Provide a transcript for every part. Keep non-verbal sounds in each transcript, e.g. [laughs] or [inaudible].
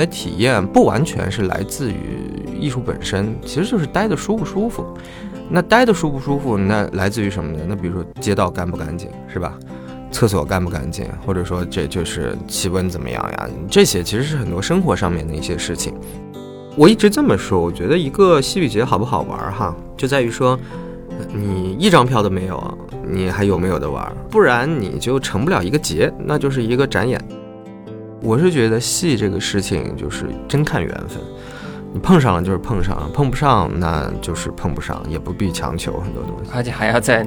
的体验不完全是来自于艺术本身，其实就是待的舒不舒服。那待的舒不舒服，那来自于什么呢？那比如说街道干不干净，是吧？厕所干不干净，或者说这就是气温怎么样呀？这些其实是很多生活上面的一些事情。我一直这么说，我觉得一个戏剧节好不好玩儿哈，就在于说你一张票都没有，你还有没有的玩儿？不然你就成不了一个节，那就是一个展演。我是觉得戏这个事情就是真看缘分，你碰上了就是碰上了，碰不上那就是碰不上，也不必强求很多东西。而且还要在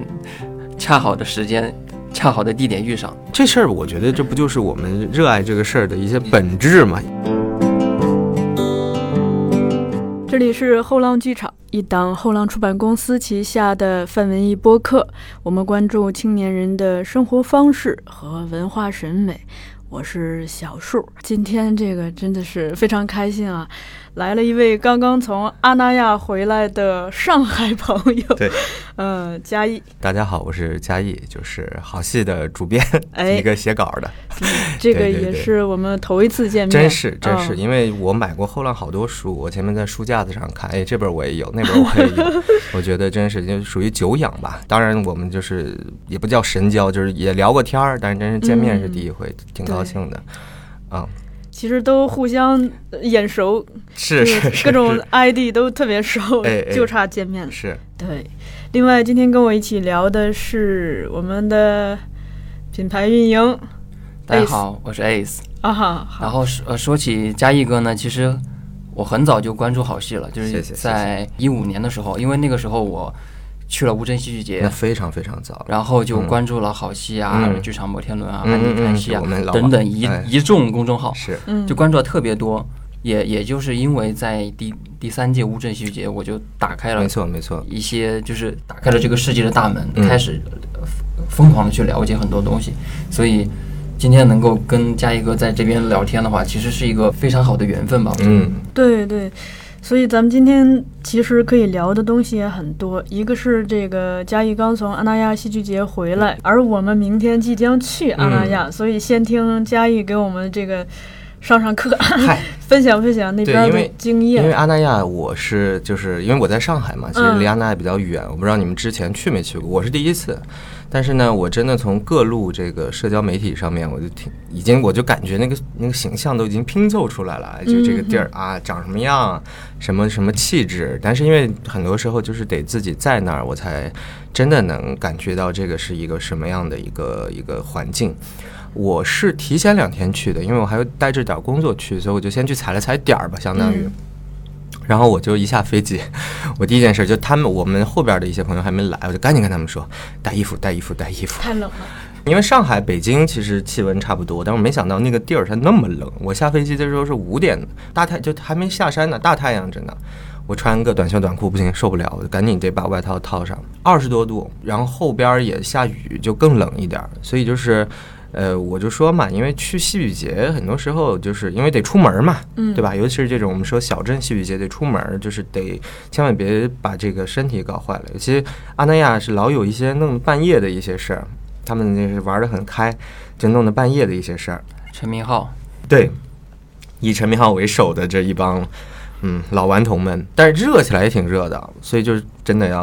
恰好的时间、恰好的地点遇上。这事儿，我觉得这不就是我们热爱这个事儿的一些本质吗？这里是后浪剧场，一档后浪出版公司旗下的泛文艺播客。我们关注青年人的生活方式和文化审美。我是小树，今天这个真的是非常开心啊！来了一位刚刚从阿那亚回来的上海朋友，对，[laughs] 呃，嘉义。大家好，我是嘉义，就是好戏的主编，哎，一个写稿的。[laughs] 这个也是我们头一次见面，真是真是，因为我买过后浪好多书，我前面在书架子上看，哎，这本我也有，[laughs] 那本我也有，我觉得真是就属于久仰吧。当然，我们就是也不叫神交，就是也聊过天儿，但是真是见面是第一回，挺高兴的，嗯。其实都互相眼熟，是各种 ID 都特别熟，就差见面了。是对。另外，今天跟我一起聊的是我们的品牌运营。大家好，我是 Ace。啊哈。然后说呃说起嘉义哥呢，其实我很早就关注好戏了，就是在一五年的时候，因为那个时候我。去了乌镇戏剧节，那非常非常早，然后就关注了好戏啊、剧场摩天轮啊、安迪看戏啊等等一一众公众号，是，就关注了特别多。也也就是因为在第第三届乌镇戏剧节，我就打开了，没错没错，一些就是打开了这个世界的大门，开始疯狂的去了解很多东西。所以今天能够跟嘉一哥在这边聊天的话，其实是一个非常好的缘分吧。嗯，对对。所以咱们今天其实可以聊的东西也很多，一个是这个嘉义刚从阿那亚戏剧节回来，而我们明天即将去阿那亚，所以先听嘉义给我们这个上上课，[laughs] 分享分享那边的经验。因为阿那亚，我是就是因为我在上海嘛，其实离阿那亚比较远，我不知道你们之前去没去过，我是第一次。但是呢，我真的从各路这个社交媒体上面，我就挺已经，我就感觉那个那个形象都已经拼凑出来了，就这个地儿啊，长什么样，什么什么气质。但是因为很多时候就是得自己在那儿，我才真的能感觉到这个是一个什么样的一个一个环境。我是提前两天去的，因为我还要带着点工作去，所以我就先去踩了踩点儿吧，相当于。然后我就一下飞机，[laughs] 我第一件事就他们我们后边的一些朋友还没来，我就赶紧跟他们说带衣服带衣服带衣服。太冷了，因为上海、北京其实气温差不多，但我没想到那个地儿它那么冷。我下飞机的时候是五点，大太就还没下山呢，大太阳着呢。我穿个短袖短裤不行，受不了，我就赶紧得把外套套上。二十多度，然后后边也下雨，就更冷一点。所以就是。呃，我就说嘛，因为去戏剧节，很多时候就是因为得出门嘛，嗯，对吧？尤其是这种我们说小镇戏剧节得出门，就是得千万别把这个身体搞坏了。尤其阿那亚是老有一些弄半夜的一些事儿，他们那是玩的很开，就弄得半夜的一些事儿。陈明浩，对，以陈明浩为首的这一帮嗯老顽童们，但是热起来也挺热的，所以就是真的要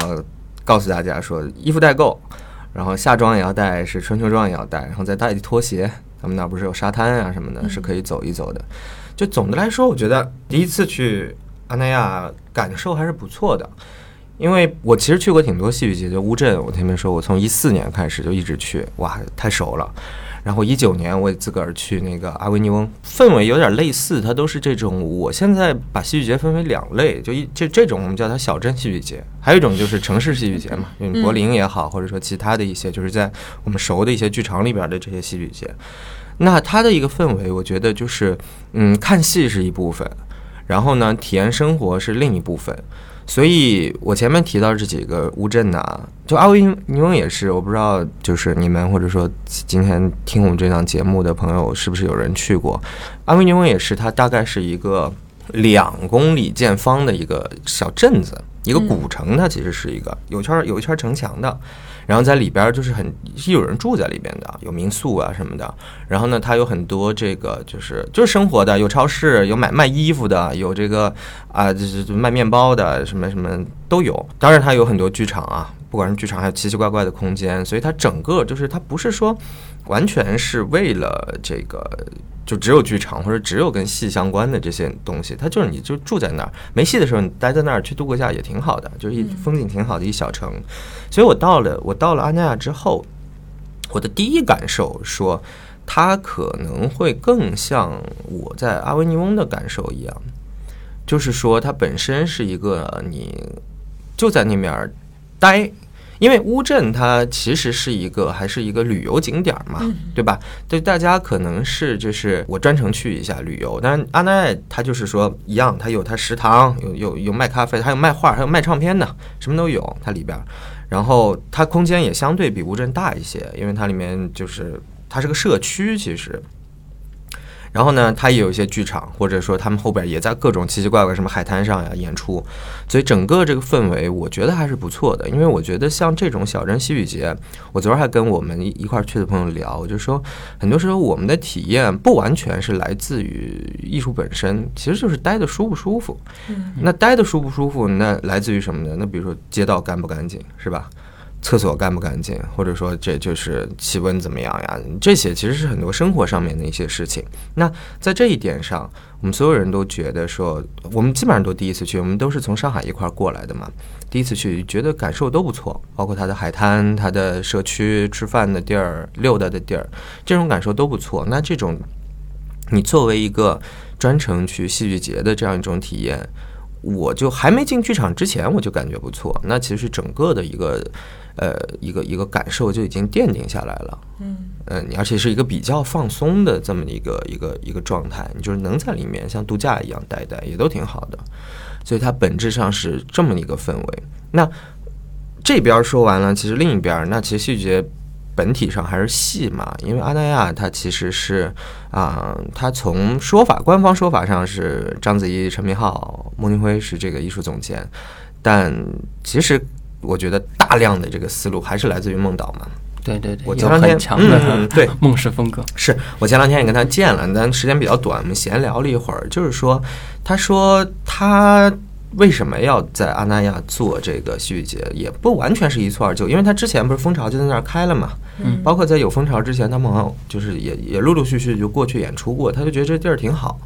告诉大家说，衣服带够。然后夏装也要带，是春秋装也要带，然后再带拖鞋。他们那不是有沙滩啊什么的，是可以走一走的。就总的来说，我觉得第一次去阿那亚感受还是不错的，因为我其实去过挺多戏剧节，就乌镇，我前面说我从一四年开始就一直去，哇，太熟了。然后一九年我也自个儿去那个阿维尼翁，氛围有点类似，它都是这种。我现在把戏剧节分为两类，就一这这种我们叫它小镇戏剧节，还有一种就是城市戏剧节嘛，柏林也好，或者说其他的一些就是在我们熟的一些剧场里边的这些戏剧节。那它的一个氛围，我觉得就是嗯，看戏是一部分，然后呢，体验生活是另一部分。所以我前面提到这几个乌镇呐，就阿维尼翁也是，我不知道就是你们或者说今天听我们这档节目的朋友是不是有人去过？阿维尼翁也是，它大概是一个两公里见方的一个小镇子，一个古城，它其实是一个有圈有一圈城墙的。然后在里边就是很是有人住在里边的，有民宿啊什么的。然后呢，它有很多这个就是就是生活的，有超市，有买卖衣服的，有这个啊就是卖面包的，什么什么都有。当然它有很多剧场啊，不管是剧场还有奇奇怪怪的空间，所以它整个就是它不是说完全是为了这个。就只有剧场或者只有跟戏相关的这些东西，它就是你就住在那儿，没戏的时候你待在那儿去度个假也挺好的，就是一风景挺好的一小城。所以我到了我到了阿那亚之后，我的第一感受说，它可能会更像我在阿维尼翁的感受一样，就是说它本身是一个你就在那面待。因为乌镇它其实是一个还是一个旅游景点嘛，对吧？对大家可能是就是我专程去一下旅游，但是阿那亚它就是说一样，他有他食堂，有有有卖咖啡，还有卖画，还有卖唱片的，什么都有它里边。然后它空间也相对比乌镇大一些，因为它里面就是它是个社区，其实。然后呢，它也有一些剧场，或者说他们后边也在各种奇奇怪怪什么海滩上呀演出，所以整个这个氛围我觉得还是不错的。因为我觉得像这种小镇戏剧节，我昨儿还跟我们一块儿去的朋友聊，我就说很多时候我们的体验不完全是来自于艺术本身，其实就是待的舒不舒服。那待的舒不舒服，那来自于什么呢？那比如说街道干不干净，是吧？厕所干不干净，或者说这就是气温怎么样呀？这些其实是很多生活上面的一些事情。那在这一点上，我们所有人都觉得说，我们基本上都第一次去，我们都是从上海一块儿过来的嘛。第一次去，觉得感受都不错，包括它的海滩、它的社区、吃饭的地儿、溜达的地儿，这种感受都不错。那这种，你作为一个专程去戏剧节的这样一种体验，我就还没进剧场之前，我就感觉不错。那其实整个的一个。呃，一个一个感受就已经奠定下来了，嗯，嗯，而且是一个比较放松的这么一个一个一个状态，你就是能在里面像度假一样待待，也都挺好的，所以它本质上是这么一个氛围。那这边说完了，其实另一边，那其实戏剧节本体上还是戏嘛，因为阿那亚它其实是啊，它从说法官方说法上是章子怡、陈明昊、孟京辉是这个艺术总监，但其实。我觉得大量的这个思路还是来自于孟导嘛。对对对，我前两天嗯 [laughs] 对孟氏风格是我前两天也跟他见了，但时间比较短，我们闲聊了一会儿，就是说，他说他为什么要在阿那亚做这个戏剧节，也不完全是一蹴而就，因为他之前不是蜂巢就在那儿开了嘛，嗯，包括在有蜂巢之前，他们就是也也陆陆续续就过去演出过，他就觉得这地儿挺好。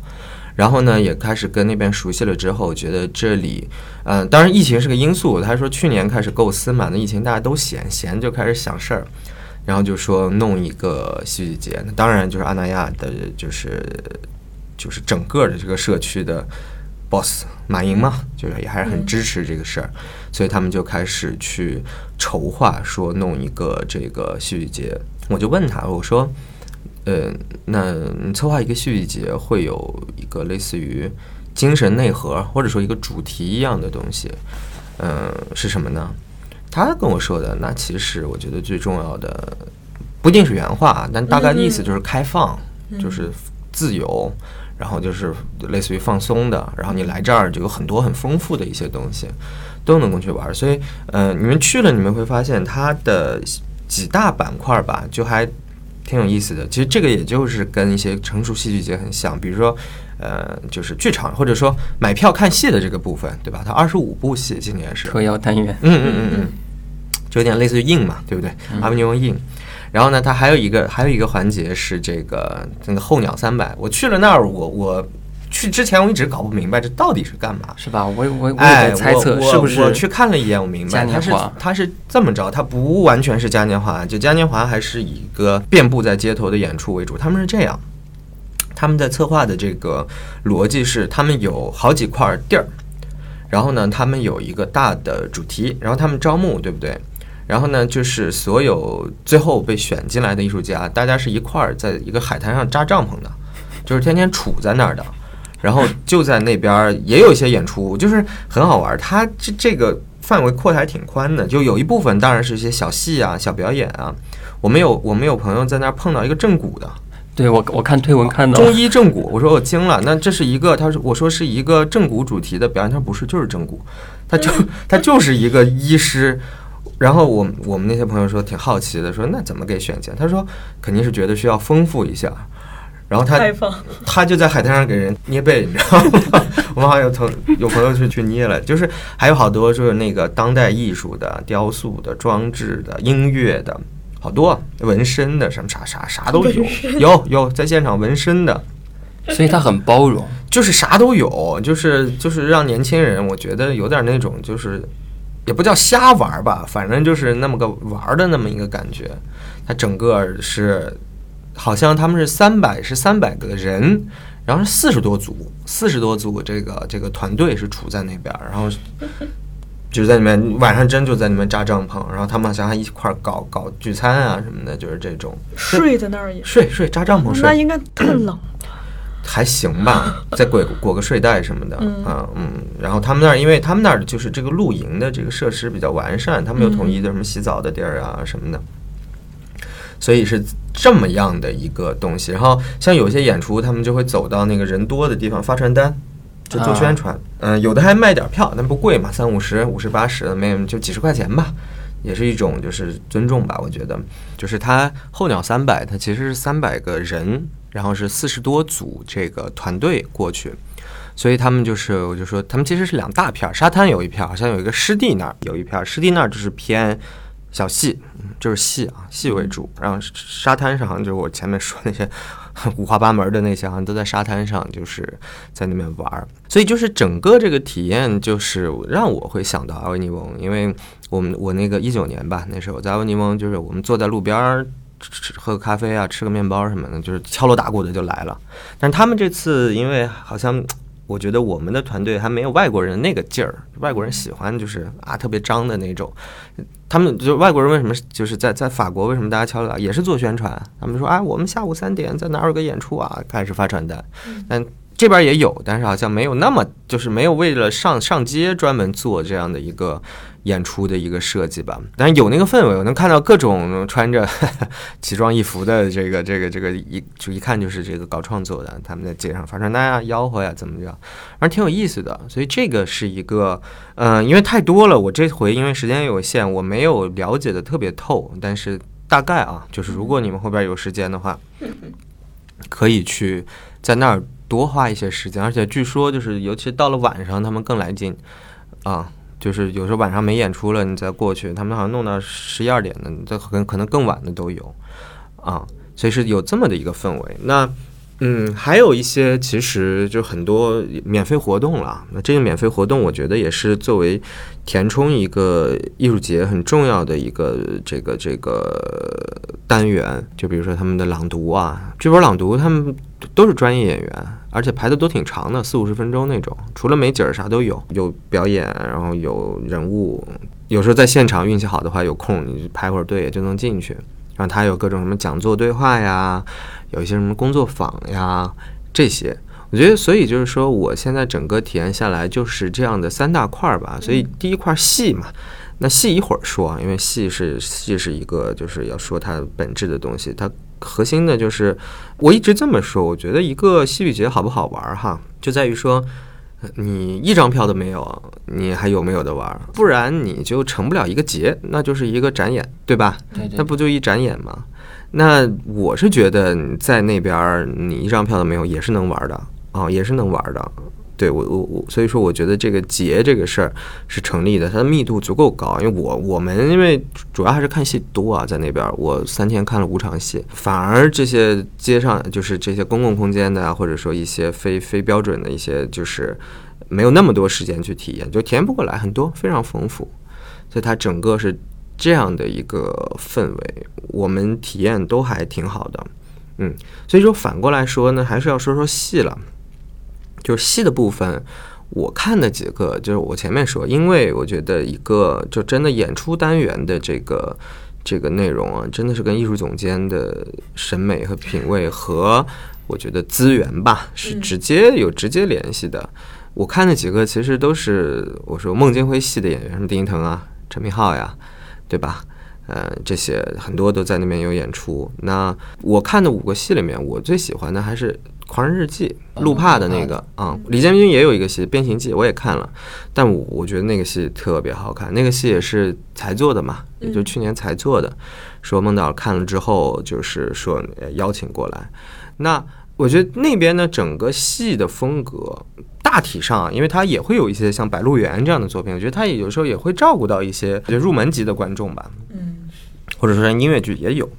然后呢，也开始跟那边熟悉了之后，觉得这里，嗯，当然疫情是个因素。他说去年开始构思嘛，那疫情大家都闲，闲就开始想事儿，然后就说弄一个戏剧节。那当然就是阿那亚的，就是就是整个的这个社区的 boss 马英嘛，就是也还是很支持这个事儿，所以他们就开始去筹划，说弄一个这个戏剧节。我就问他，我说。呃，那你策划一个戏剧节，会有一个类似于精神内核，或者说一个主题一样的东西，嗯，是什么呢？他跟我说的，那其实我觉得最重要的不一定是原话，但大概的意思就是开放，就是自由，然后就是类似于放松的，然后你来这儿就有很多很丰富的一些东西都能够去玩。所以，呃，你们去了，你们会发现它的几大板块吧，就还。挺有意思的，其实这个也就是跟一些成熟戏剧节很像，比如说，呃，就是剧场或者说买票看戏的这个部分，对吧？它二十五部戏，今年是特邀单元，嗯嗯嗯嗯，就有点类似于硬嘛，对不对？阿维尼翁硬。然后呢，它还有一个还有一个环节是这个那个候鸟三百，我去了那儿，我我。去之前我一直搞不明白这到底是干嘛，是吧？我我我也在猜测是不是？我去看了一眼，我明白，它是它是这么着，它不完全是嘉年华，就嘉年华还是以一个遍布在街头的演出为主。他们是这样，他们在策划的这个逻辑是，他们有好几块地儿，然后呢，他们有一个大的主题，然后他们招募，对不对？然后呢，就是所有最后被选进来的艺术家，大家是一块儿在一个海滩上扎帐篷的，就是天天杵在那儿的。然后就在那边也有一些演出，就是很好玩。它这这个范围扩的还挺宽的，就有一部分当然是一些小戏啊、小表演啊。我们有我们有朋友在那儿碰到一个正骨的，对我我看推文看到中医正骨，我说我惊了。那这是一个，他说我说是一个正骨主题的表演，他说不是，就是正骨，他就他就是一个医师。然后我我们那些朋友说挺好奇的，说那怎么给选钱？他说肯定是觉得需要丰富一下。然后他，他就在海滩上给人捏背，你知道吗？我们好像有同有朋友去去捏了，就是还有好多就是那个当代艺术的、雕塑的、装置的、音乐的，好多纹身的，什么啥啥啥都有，有有在现场纹身的，所以他很包容，就是啥都有，就是就是让年轻人，我觉得有点那种就是也不叫瞎玩吧，反正就是那么个玩的那么一个感觉，它整个是。好像他们是三百是三百个人，然后是四十多组，四十多组这个这个团队是处在那边，然后就是在里面晚上真就在里面扎帐篷，然后他们好像还一块儿搞搞聚餐啊什么的，就是这种睡在那儿也睡睡扎帐篷睡，那应该特冷还行吧，[laughs] 再裹裹个睡袋什么的啊嗯，然后他们那儿因为他们那儿就是这个露营的这个设施比较完善，他们有统一的什么洗澡的地儿啊什么的。所以是这么样的一个东西，然后像有些演出，他们就会走到那个人多的地方发传单，就做宣传。嗯，有的还卖点票，但不贵嘛，三五十、五十、八十的，没就几十块钱吧，也是一种就是尊重吧。我觉得，就是他候鸟三百，它其实是三百个人，然后是四十多组这个团队过去，所以他们就是我就说，他们其实是两大片，沙滩有一片，好像有一个湿地那儿有一片，湿地那儿就是偏。小戏，就是戏啊，戏为主。然后沙滩上，就是我前面说那些五花八门的那些，好像都在沙滩上，就是在那边玩儿。所以就是整个这个体验，就是让我会想到阿维尼翁，因为我们我那个一九年吧，那时候在阿维尼翁，就是我们坐在路边儿吃喝个咖啡啊，吃个面包什么的，就是敲锣打鼓的就来了。但他们这次因为好像。我觉得我们的团队还没有外国人那个劲儿，外国人喜欢就是啊特别张的那种。他们就外国人为什么就是在在法国为什么大家敲锣打也是做宣传？他们说啊我们下午三点在哪儿有个演出啊，开始发传单。但这边也有，但是好像没有那么就是没有为了上上街专门做这样的一个。演出的一个设计吧，但是有那个氛围，我能看到各种穿着 [laughs] 奇装异服的这个这个这个一就一看就是这个搞创作的，他们在街上发传单啊、吆喝呀，怎么着，反正挺有意思的。所以这个是一个，嗯，因为太多了，我这回因为时间有限，我没有了解的特别透，但是大概啊，就是如果你们后边有时间的话，可以去在那儿多花一些时间，而且据说就是尤其到了晚上，他们更来劲啊。就是有时候晚上没演出了，你再过去，他们好像弄到十一二点的，这可能可能更晚的都有，啊，所以是有这么的一个氛围。那，嗯，还有一些其实就很多免费活动了。那这个免费活动，我觉得也是作为填充一个艺术节很重要的一个这个这个单元。就比如说他们的朗读啊，剧本朗读，他们都是专业演员。而且排的都挺长的，四五十分钟那种，除了美景儿啥都有，有表演，然后有人物，有时候在现场运气好的话，有空你排会儿队也就能进去。然后他有各种什么讲座对话呀，有一些什么工作坊呀这些，我觉得所以就是说，我现在整个体验下来就是这样的三大块儿吧。所以第一块戏嘛，那戏一会儿说，因为戏是戏是一个就是要说它本质的东西，它。核心的就是，我一直这么说，我觉得一个戏剧节好不好玩哈，就在于说，你一张票都没有，你还有没有的玩？不然你就成不了一个节，那就是一个展演，对吧？那不就一展演吗？那我是觉得在那边你一张票都没有，也是能玩的啊，也是能玩的。对我我我，所以说我觉得这个节这个事儿是成立的，它的密度足够高。因为我我们因为主要还是看戏多啊，在那边我三天看了五场戏，反而这些街上就是这些公共空间的啊，或者说一些非非标准的一些，就是没有那么多时间去体验，就体验不过来，很多非常丰富。所以它整个是这样的一个氛围，我们体验都还挺好的。嗯，所以说反过来说呢，还是要说说戏了。就是戏的部分，我看的几个，就是我前面说，因为我觉得一个就真的演出单元的这个这个内容啊，真的是跟艺术总监的审美和品味和我觉得资源吧，是直接有直接联系的。我看的几个其实都是我说孟京辉系的演员，什么丁一腾啊、陈明昊呀，对吧？呃，这些很多都在那边有演出。那我看的五个戏里面，我最喜欢的还是《狂人日记》路帕的那个啊。李建军也有一个戏《变形记》，我也看了，但我我觉得那个戏特别好看。那个戏也是才做的嘛，也就去年才做的。说孟导看了之后，就是说邀请过来。那我觉得那边呢，整个戏的风格大体上，因为他也会有一些像《白鹿原》这样的作品，我觉得他也有时候也会照顾到一些就入门级的观众吧。嗯，或者说音乐剧也有，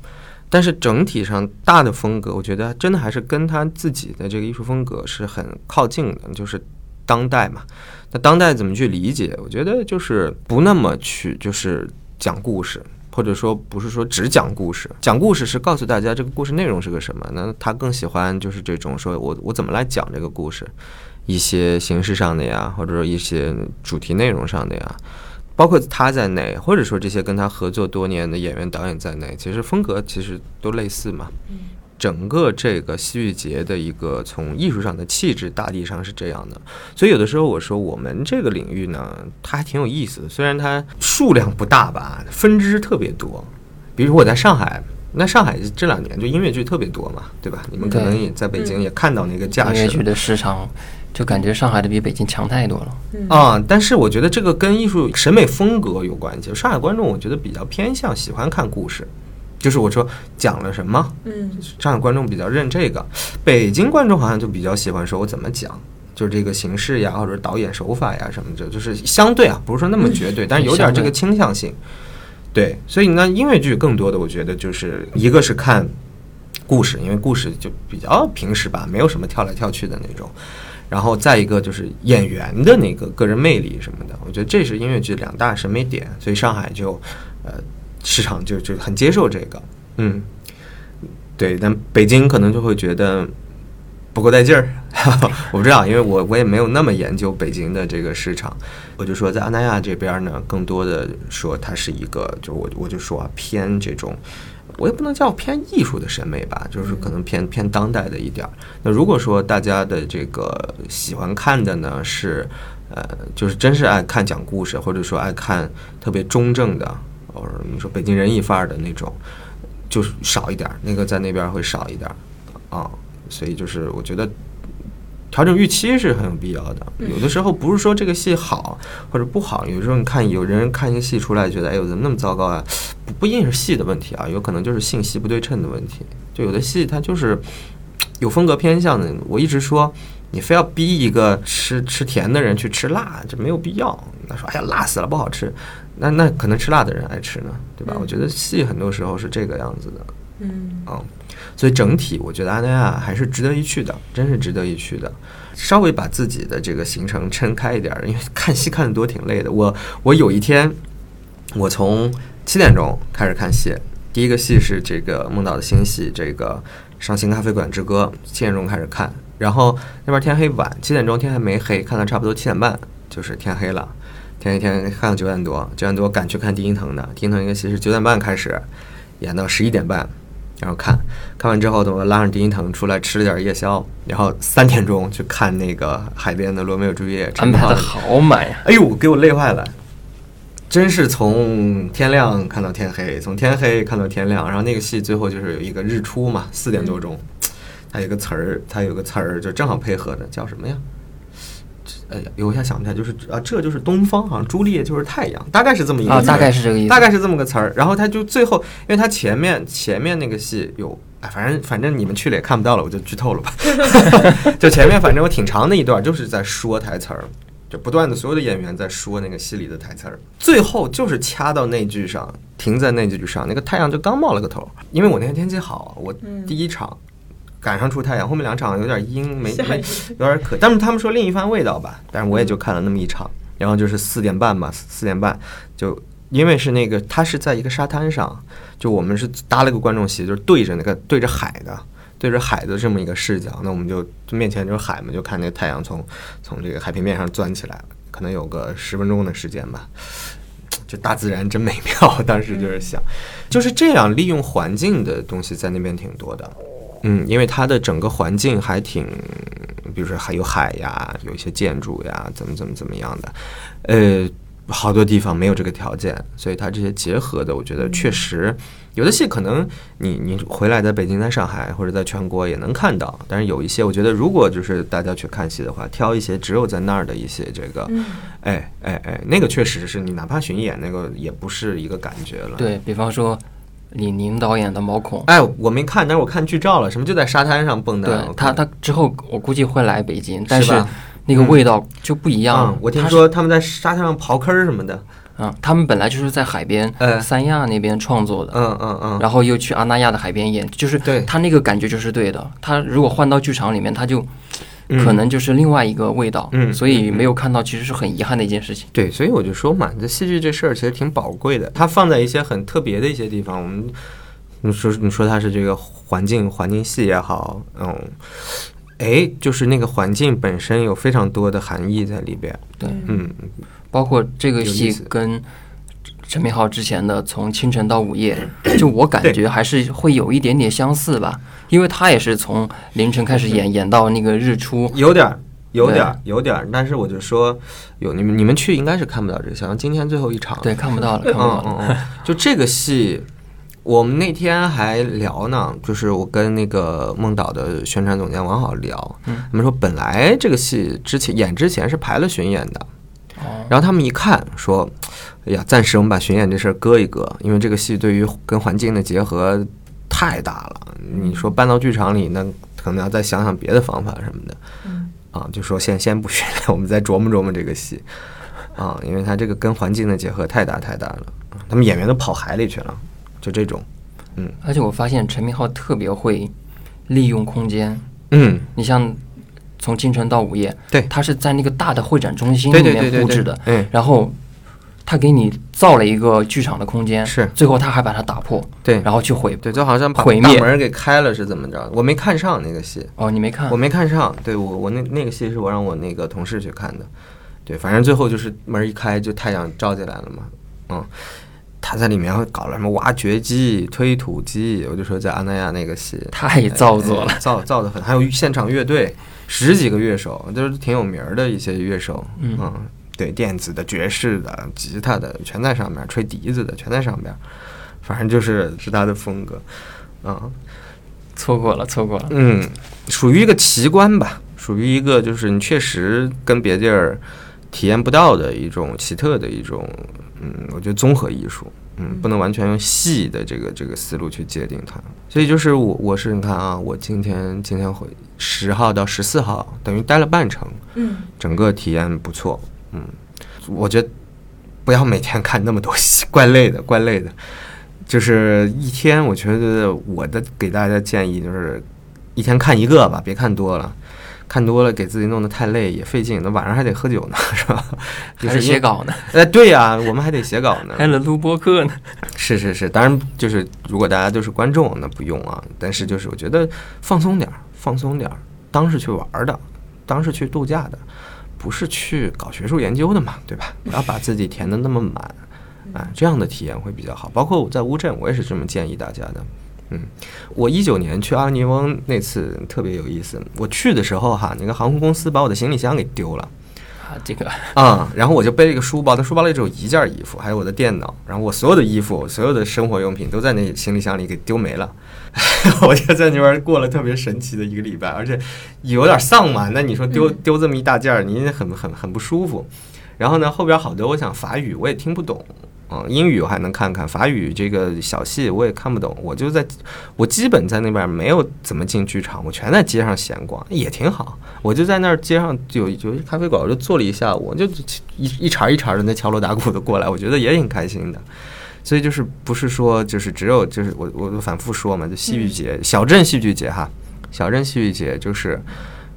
但是整体上大的风格，我觉得真的还是跟他自己的这个艺术风格是很靠近的，就是当代嘛。那当代怎么去理解？我觉得就是不那么去就是讲故事。或者说不是说只讲故事，讲故事是告诉大家这个故事内容是个什么。那他更喜欢就是这种说我我怎么来讲这个故事，一些形式上的呀，或者说一些主题内容上的呀，包括他在内，或者说这些跟他合作多年的演员导演在内，其实风格其实都类似嘛。整个这个戏剧节的一个从艺术上的气质，大地上是这样的。所以有的时候我说我们这个领域呢，它还挺有意思的。虽然它数量不大吧，分支特别多。比如我在上海，那上海这两年就音乐剧特别多嘛，对吧？你们可能也在北京也看到那个架势。音乐剧的市场，就感觉上海的比北京强太多了。啊，但是我觉得这个跟艺术审美风格有关系。上海观众我觉得比较偏向喜欢看故事。就是我说讲了什么，嗯，上海观众比较认这个，北京观众好像就比较喜欢说我怎么讲，就是这个形式呀，或者导演手法呀什么的，就是相对啊，不是说那么绝对，但是有点这个倾向性。对，所以呢，音乐剧更多的我觉得就是一个是看故事，因为故事就比较平时吧，没有什么跳来跳去的那种，然后再一个就是演员的那个个人魅力什么的，我觉得这是音乐剧两大审美点，所以上海就呃。市场就就很接受这个，嗯，对，但北京可能就会觉得不够带劲儿，[laughs] 我不知道，因为我我也没有那么研究北京的这个市场，我就说在阿那亚这边呢，更多的说它是一个，就我我就说啊，偏这种，我也不能叫偏艺术的审美吧，就是可能偏偏当代的一点儿。那如果说大家的这个喜欢看的呢是，呃，就是真是爱看讲故事，或者说爱看特别中正的。或者你说北京人艺范儿的那种，就是少一点儿，那个在那边会少一点儿啊，所以就是我觉得调整预期是很有必要的。有的时候不是说这个戏好或者不好，有时候你看有人看一个戏出来觉得哎呦怎么那么糟糕啊，不不一定是戏的问题啊，有可能就是信息不对称的问题。就有的戏它就是有风格偏向的，我一直说你非要逼一个吃吃甜的人去吃辣，这没有必要。他说哎呀辣死了不好吃。那那可能吃辣的人爱吃呢，对吧？我觉得戏很多时候是这个样子的，嗯啊，所以整体我觉得阿那亚还是值得一去的，真是值得一去的。稍微把自己的这个行程撑开一点，因为看戏看的多挺累的。我我有一天，我从七点钟开始看戏，第一个戏是这个梦岛的新戏《这个上新咖啡馆之歌》，七点钟开始看，然后那边天黑晚，七点钟天还没黑，看到差不多七点半就是天黑了。天黑天看到九点多，九点多赶去看丁一腾的。丁一腾一个戏是九点半开始，演到十一点半，然后看看完之后，等我拉上丁一腾出来吃了点夜宵，然后三点钟去看那个海边的《罗密欧朱丽叶》。安排的好满呀！哎呦，给我累坏了！真是从天亮看到天黑，从天黑看到天亮。然后那个戏最后就是有一个日出嘛，四点多钟，它有个词儿，它有个词儿就正好配合的，叫什么呀？哎呀，有一下想不起来，就是啊，这就是东方，好像朱丽叶就是太阳，大概是这么一个啊，大概是这个意思，大概是这么个词儿。然后他就最后，因为他前面前面那个戏有，哎，反正反正你们去了也看不到了，我就剧透了吧。[laughs] 就前面反正有挺长的一段，就是在说台词儿，就不断的所有的演员在说那个戏里的台词儿，最后就是掐到那句上，停在那句上，那个太阳就刚冒了个头。因为我那天天气好，我第一场。赶上出太阳，后面两场有点阴，没没有点可，但是他们说另一番味道吧。但是我也就看了那么一场，然后就是四点半吧，四点半就因为是那个他是在一个沙滩上，就我们是搭了个观众席，就是对着那个对着海的，对着海的这么一个视角，那我们就面前就是海嘛，就看那太阳从从这个海平面上钻起来了，可能有个十分钟的时间吧。就大自然真美妙，当时就是想就是这样利用环境的东西在那边挺多的。嗯，因为它的整个环境还挺，比如说还有海呀，有一些建筑呀，怎么怎么怎么样的，呃，好多地方没有这个条件，所以它这些结合的，我觉得确实有的戏可能你你回来在北京、在上海或者在全国也能看到，但是有一些我觉得如果就是大家去看戏的话，挑一些只有在那儿的一些这个，哎哎哎，那个确实是你哪怕巡演那个也不是一个感觉了。对比方说李宁导演的《毛孔》，哎，我没看，但是我看剧照了，什么就在沙滩上蹦跶。对他他之后我估计会来北京，但是那个味道就不一样。嗯，我听说他们在沙滩上刨坑儿什么的。嗯，他们本来就是在海边，呃三亚那边创作的，嗯嗯嗯，然后又去阿那亚的海边演，就是对他那个感觉就是对的。他如果换到剧场里面，他就嗯可能就是另外一个味道，嗯所以没有看到其实是很遗憾的一件事情。对，所以我就说嘛，这戏剧这事儿其实挺宝贵的，它放在一些很特别的一些地方，我们你说你说它是这个环境环境戏也好，嗯，哎，就是那个环境本身有非常多的含义在里边，对，嗯，包括这个戏跟陈明昊之前的《从清晨到午夜》，[coughs] 就我感觉还是会有一点点相似吧，因为他也是从凌晨开始演，演到那个日出。有点儿。有点儿，有点儿，但是我就说，有你们你们去应该是看不到这个，像今天最后一场，对，看不到了，看不到了。嗯嗯嗯，就这个戏，我们那天还聊呢，就是我跟那个梦岛的宣传总监王好聊，嗯他们说本来这个戏之前演之前是排了巡演的，哦，然后他们一看说，哎呀，暂时我们把巡演这事儿搁一搁，因为这个戏对于跟环境的结合太大了，你说搬到剧场里，那可能要再想想别的方法什么的，啊，就说先先不巡演，我们再琢磨琢磨这个戏。啊，因为它这个跟环境的结合太大太大了，他们演员都跑海里去了，就这种，嗯而且我发现陈明昊特别会利用空间。嗯，你像从清晨到午夜，对。他是在那个大的会展中心里面布置的，嗯，然后他给你造了一个剧场的空间，是。最后他还把它打破，对。然后去毁。对，就好像把毁灭。大门给开了是怎么着？我没看上那个戏，哦，你没看。我？没看上，对我我那那个戏是我让我那个同事去看的，对，反正最后就是门一开就太阳照进来了嘛，嗯，他在里面搞了什么挖掘机、推土机，我就说在阿那亚那个戏。太造作了。哎造造的很，还有现场乐队十几个乐手，都是挺有名儿的一些乐手，嗯对，电子的、爵士的、吉他的全在上面，吹笛子的全在上边，反正就是是他的风格，啊、错过了，错过了。嗯，属于一个奇观吧，属于一个就是你确实跟别地儿体验不到的一种奇特的一种，嗯，我觉得综合艺术，嗯，不能完全用戏的这个这个思路去界定它。所以就是我我是你看啊，我今天今天回十号到十四号，等于待了半程，嗯，整个体验不错，嗯，我觉得不要每天看那么多戏，怪累的，怪累的。就是一天，我觉得我的给大家的建议就是一天看一个吧，别看多了，看多了给自己弄得太累也费劲，那晚上还得喝酒呢，[laughs] 是吧？就还是是写稿呢，哎，对呀、我们还得写稿呢。[laughs] 还得录播客呢。是是是，当然就是如果大家都是观众，那不用啊。但是就是我觉得放松点儿，放松点儿，当是去玩儿的，当是去度假的，不是去搞学术研究的嘛，对吧？不要把自己填得那么满，啊，这样的体验会比较好。包括我在乌镇，我也是这么建议大家的。嗯，我一九年去阿尼翁那次特别有意思。我去的时候哈，那个航空公司把我的行李箱给丢了。啊，这个啊、然后我就背了一个书包，那书包里只有一件衣服，还有我的电脑，然后我所有的衣服、所有的生活用品都在那行李箱里给丢没了。[laughs] 我就在那边过了特别神奇的一个礼拜，而且有点丧嘛。那你说丢丢这么一大件儿，你很很很不舒服。然后呢，后边好多我想法语我也听不懂，嗯，英语我还能看看，法语这个小戏我也看不懂。我就在，我基本在那边没有怎么进剧场，我全在街上闲逛，也挺好。我就在那儿街上有有一咖啡馆，我就坐了一下午，就一一茬一茬的那敲锣打鼓的过来，我觉得也挺开心的。所以就是不是说就是只有就是我我反复说嘛，就戏剧节、小镇戏剧节哈，小镇戏剧节就是，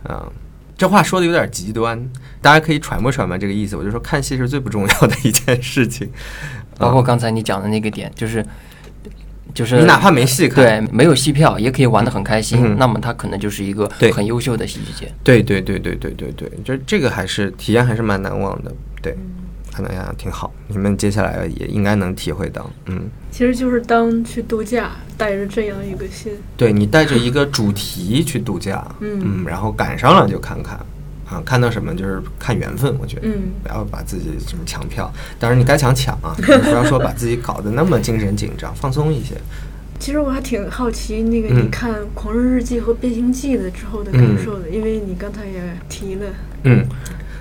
嗯、这话说的有点极端，大家可以揣摩揣摩这个意思。我就说看戏是最不重要的一件事情，包括刚才你讲的那个点，就是就是你哪怕没戏看，对没有戏票也可以玩得很开心，嗯那么它可能就是一个很优秀的戏剧节。对对对对对对对，就这个还是体验还是蛮难忘的。对，看那样挺好，你们接下来也应该能体会到。嗯，其实就是当去度假，带着这样一个心，对你带着一个主题去度假，嗯。嗯，然后赶上了就看看，啊，看到什么就是看缘分，我觉得，嗯。不要把自己什么抢票，当然你该抢抢啊，[laughs] 不要说把自己搞得那么精神紧张，放松一些。其实我还挺好奇，那个嗯。你看《狂人日记》和《变形记》的之后的感受的，因为你刚才也提了，嗯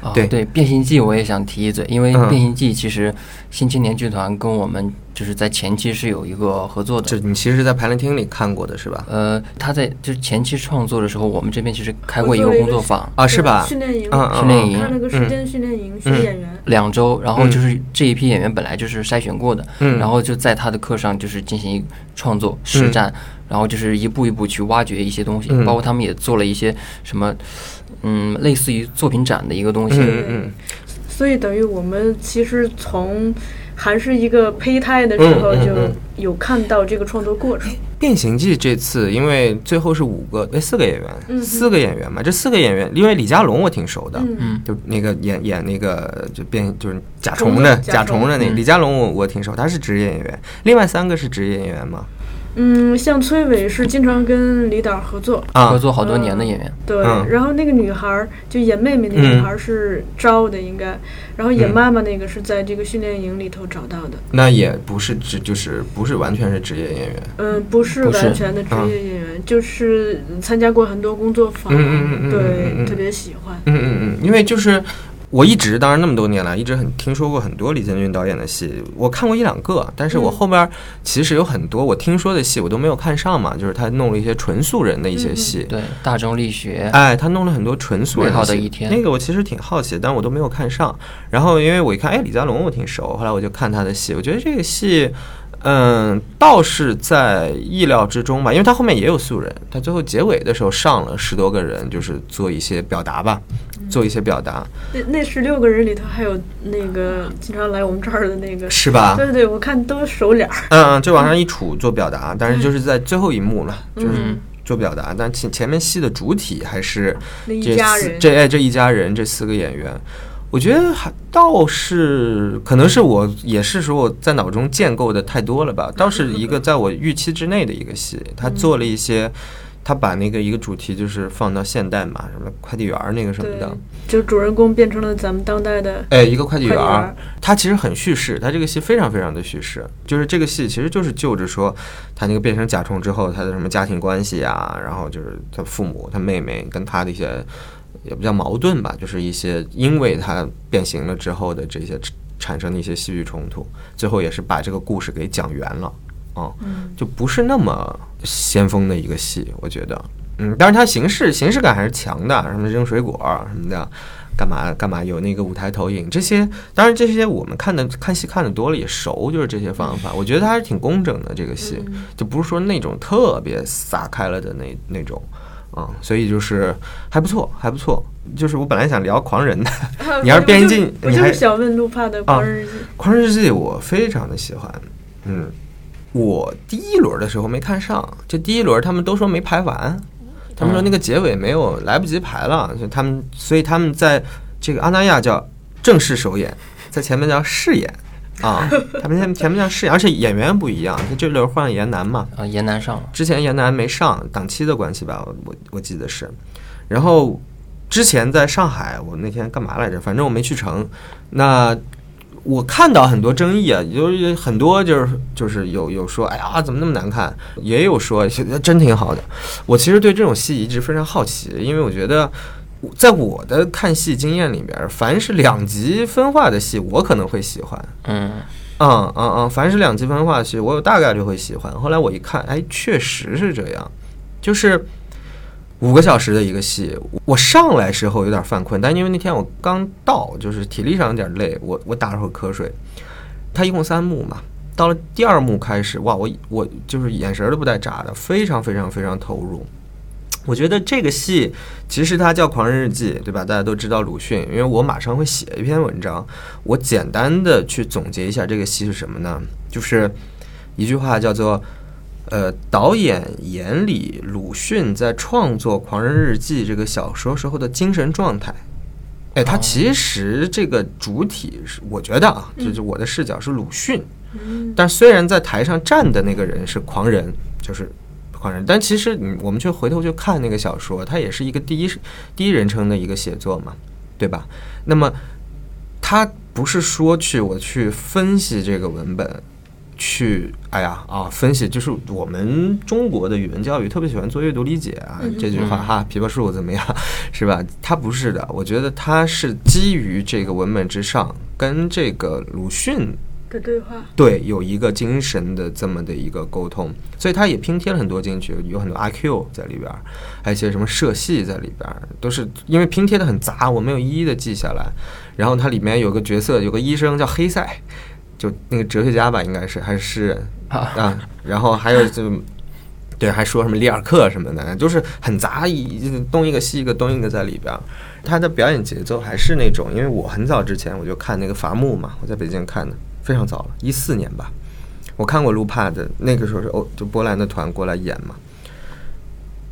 啊，对。对，变形记我也想提一嘴，因为嗯。变形记其实新青年剧团跟我们就是在前期是有一个合作的就。你其实，在排练厅里看过的是吧？呃，他在就是前期创作的时候，我们这边其实开过一个工作坊，啊，是吧？训练营，训练营看那个时间训练营学演员，两周，然后就是这一批演员本来就是筛选过的，嗯。然后就在他的课上就是进行创作实战，然后就是一步一步去挖掘一些东西，嗯。包括他们也做了一些什么，嗯，类似于作品展的一个东西，嗯嗯。所以等于我们其实从还是一个胚胎的时候就有看到这个创作过程。变形记这次，因为最后是五个哎四个演员，嗯四个演员嘛，这四个演员，因为李佳龙我挺熟的，嗯。嗯就那个演演那个就变就是甲虫的甲虫的。那李佳龙我我挺熟，他是职业演员，另外三个是职业演员吗？嗯，像崔伟是经常跟李导合作，啊。合作好多年的演员，对，嗯。然后那个女孩儿就演妹妹那个女孩儿是招的应该，然后演嗯。妈妈那个是在这个训练营里头找到的。那也不是职就是不是完全是职业演员，嗯，不是不是完全的职业演员，就是参加过很多工作坊，嗯嗯嗯嗯对，嗯嗯特别喜欢。嗯嗯嗯，因为就是我一直，当然那么多年来，一直很听说过很多李建军导演的戏，我看过一两个，但是我嗯后边其实有很多我听说的戏我都没有看上嘛，就是他弄了一些纯素人的一些戏。对，大众力学，哎，他弄了很多纯素人的一天那个我其实挺好奇，但我都没有看上。然后因为我一看，哎，李佳隆我挺熟，后来我就看他的戏，我觉得这个戏，嗯，倒是在意料之中吧，因为他后面也有素人，他最后结尾的时候上了十多个人，就是做一些表达吧，做一些表达，那那十六个人里头还有那个经常来我们这儿的那个，是吧？对对对，我看都熟脸儿。嗯，嗯，就往上一杵做表达，但是就是在最后一幕了，就是嗯做表达，但前前面戏的主体还是这这哎这一家人这四个演员，我觉得还倒是可能是我也是说我在脑中建构的太多了吧，倒是一个在我预期之内的一个戏，他做了一些。他把那个一个主题就是放到现代嘛，什么快递员儿那个什么的，，就主人公变成了咱们当代的哎，一个快递员他其实很叙事，他这个戏非常非常的叙事，就是这个戏其实就是就着说他那个变成甲虫之后他的什么家庭关系啊，然后就是他父母、他妹妹跟他的一些也不叫矛盾吧，就是一些因为它变形了之后的这些产生的一些戏剧冲突，最后也是把这个故事给讲圆了，啊、嗯就不是那么先锋的一个戏，我觉得。嗯，当然它形式形式感还是强的，什么扔水果儿什么的，干嘛干嘛有那个舞台投影这些，当然这些我们看的看戏看的多了也熟，就是这些方法，我觉得它还是挺工整的这个戏，嗯就不是说那种特别撒开了的那那种。啊、所以就是还不错，还不错。就是我本来想聊狂人的，[laughs] 你要是变形记我就是想问路帕的《狂人日记》狂人日记我非常的喜欢，嗯，我第一轮的时候没看上，就第一轮他们都说没排完，他们说那个结尾没有来不及排了，就他们所以他们在这个阿那亚叫正式首演，在前面叫试演啊，[laughs] 他们前前面叫试演，而且演员不一样，就这轮换严楠嘛，啊，严楠上了，之前严楠没上，档期的关系吧，我我我记得是。然后之前在上海，我那天干嘛来着？反正我没去成。那我看到很多争议啊，就是很多就是就是有有说，哎呀，怎么那么难看？也有说真挺好的。我其实对这种戏一直非常好奇，因为我觉得。在我的看戏经验里边，凡是两极分化的戏，我可能会喜欢。嗯，嗯嗯嗯，凡是两极分化的戏，我有大概率会喜欢。后来我一看，哎，确实是这样，就是五个小时的一个戏，我上来时候有点犯困，但因为那天我刚到，就是体力上有点累，我我打了会瞌睡。它一共三幕嘛，到了第二幕开始，哇，我我就是眼神都不带眨的，非常非常非常投入。我觉得这个戏其实它叫《狂人日记》，对吧？大家都知道鲁迅，因为我马上会写一篇文章，我简单的去总结一下这个戏是什么呢？就是一句话叫做，呃，导演眼里鲁迅在创作《狂人日记》这个小说时候的精神状态。哎，他其实这个主体是，我觉得啊，就是我的视角是鲁迅，嗯但虽然在台上站的那个人是狂人，就是狂人。但其实你我们去回头去看那个小说，它也是一个第一第一人称的一个写作嘛，对吧？那么它不是说去我去分析这个文本。去，哎呀啊，分析就是我们中国的语文教育特别喜欢做阅读理解啊，这句话哈，枇杷树怎么样，是吧？它不是的，我觉得它是基于这个文本之上，跟这个鲁迅的对话，对，有一个精神的这么的一个沟通，所以他也拼贴了很多进去，有很多阿 Q 在里边，还有一些什么社戏在里边，都是因为拼贴的很杂，我没有一一的记下来。然后它里面有个角色，有个医生叫黑塞。就那个哲学家吧，应该是还是诗 [laughs] 人啊，然后还有就对，还说什么里尔克什么的，就是很杂，一东一个西一个，东一个在里边。他的表演节奏还是那种，因为我很早之前我就看那个伐木嘛，我在北京看的，非常早了，一四年吧，我看过卢帕的，那个时候是欧就波兰的团过来演嘛，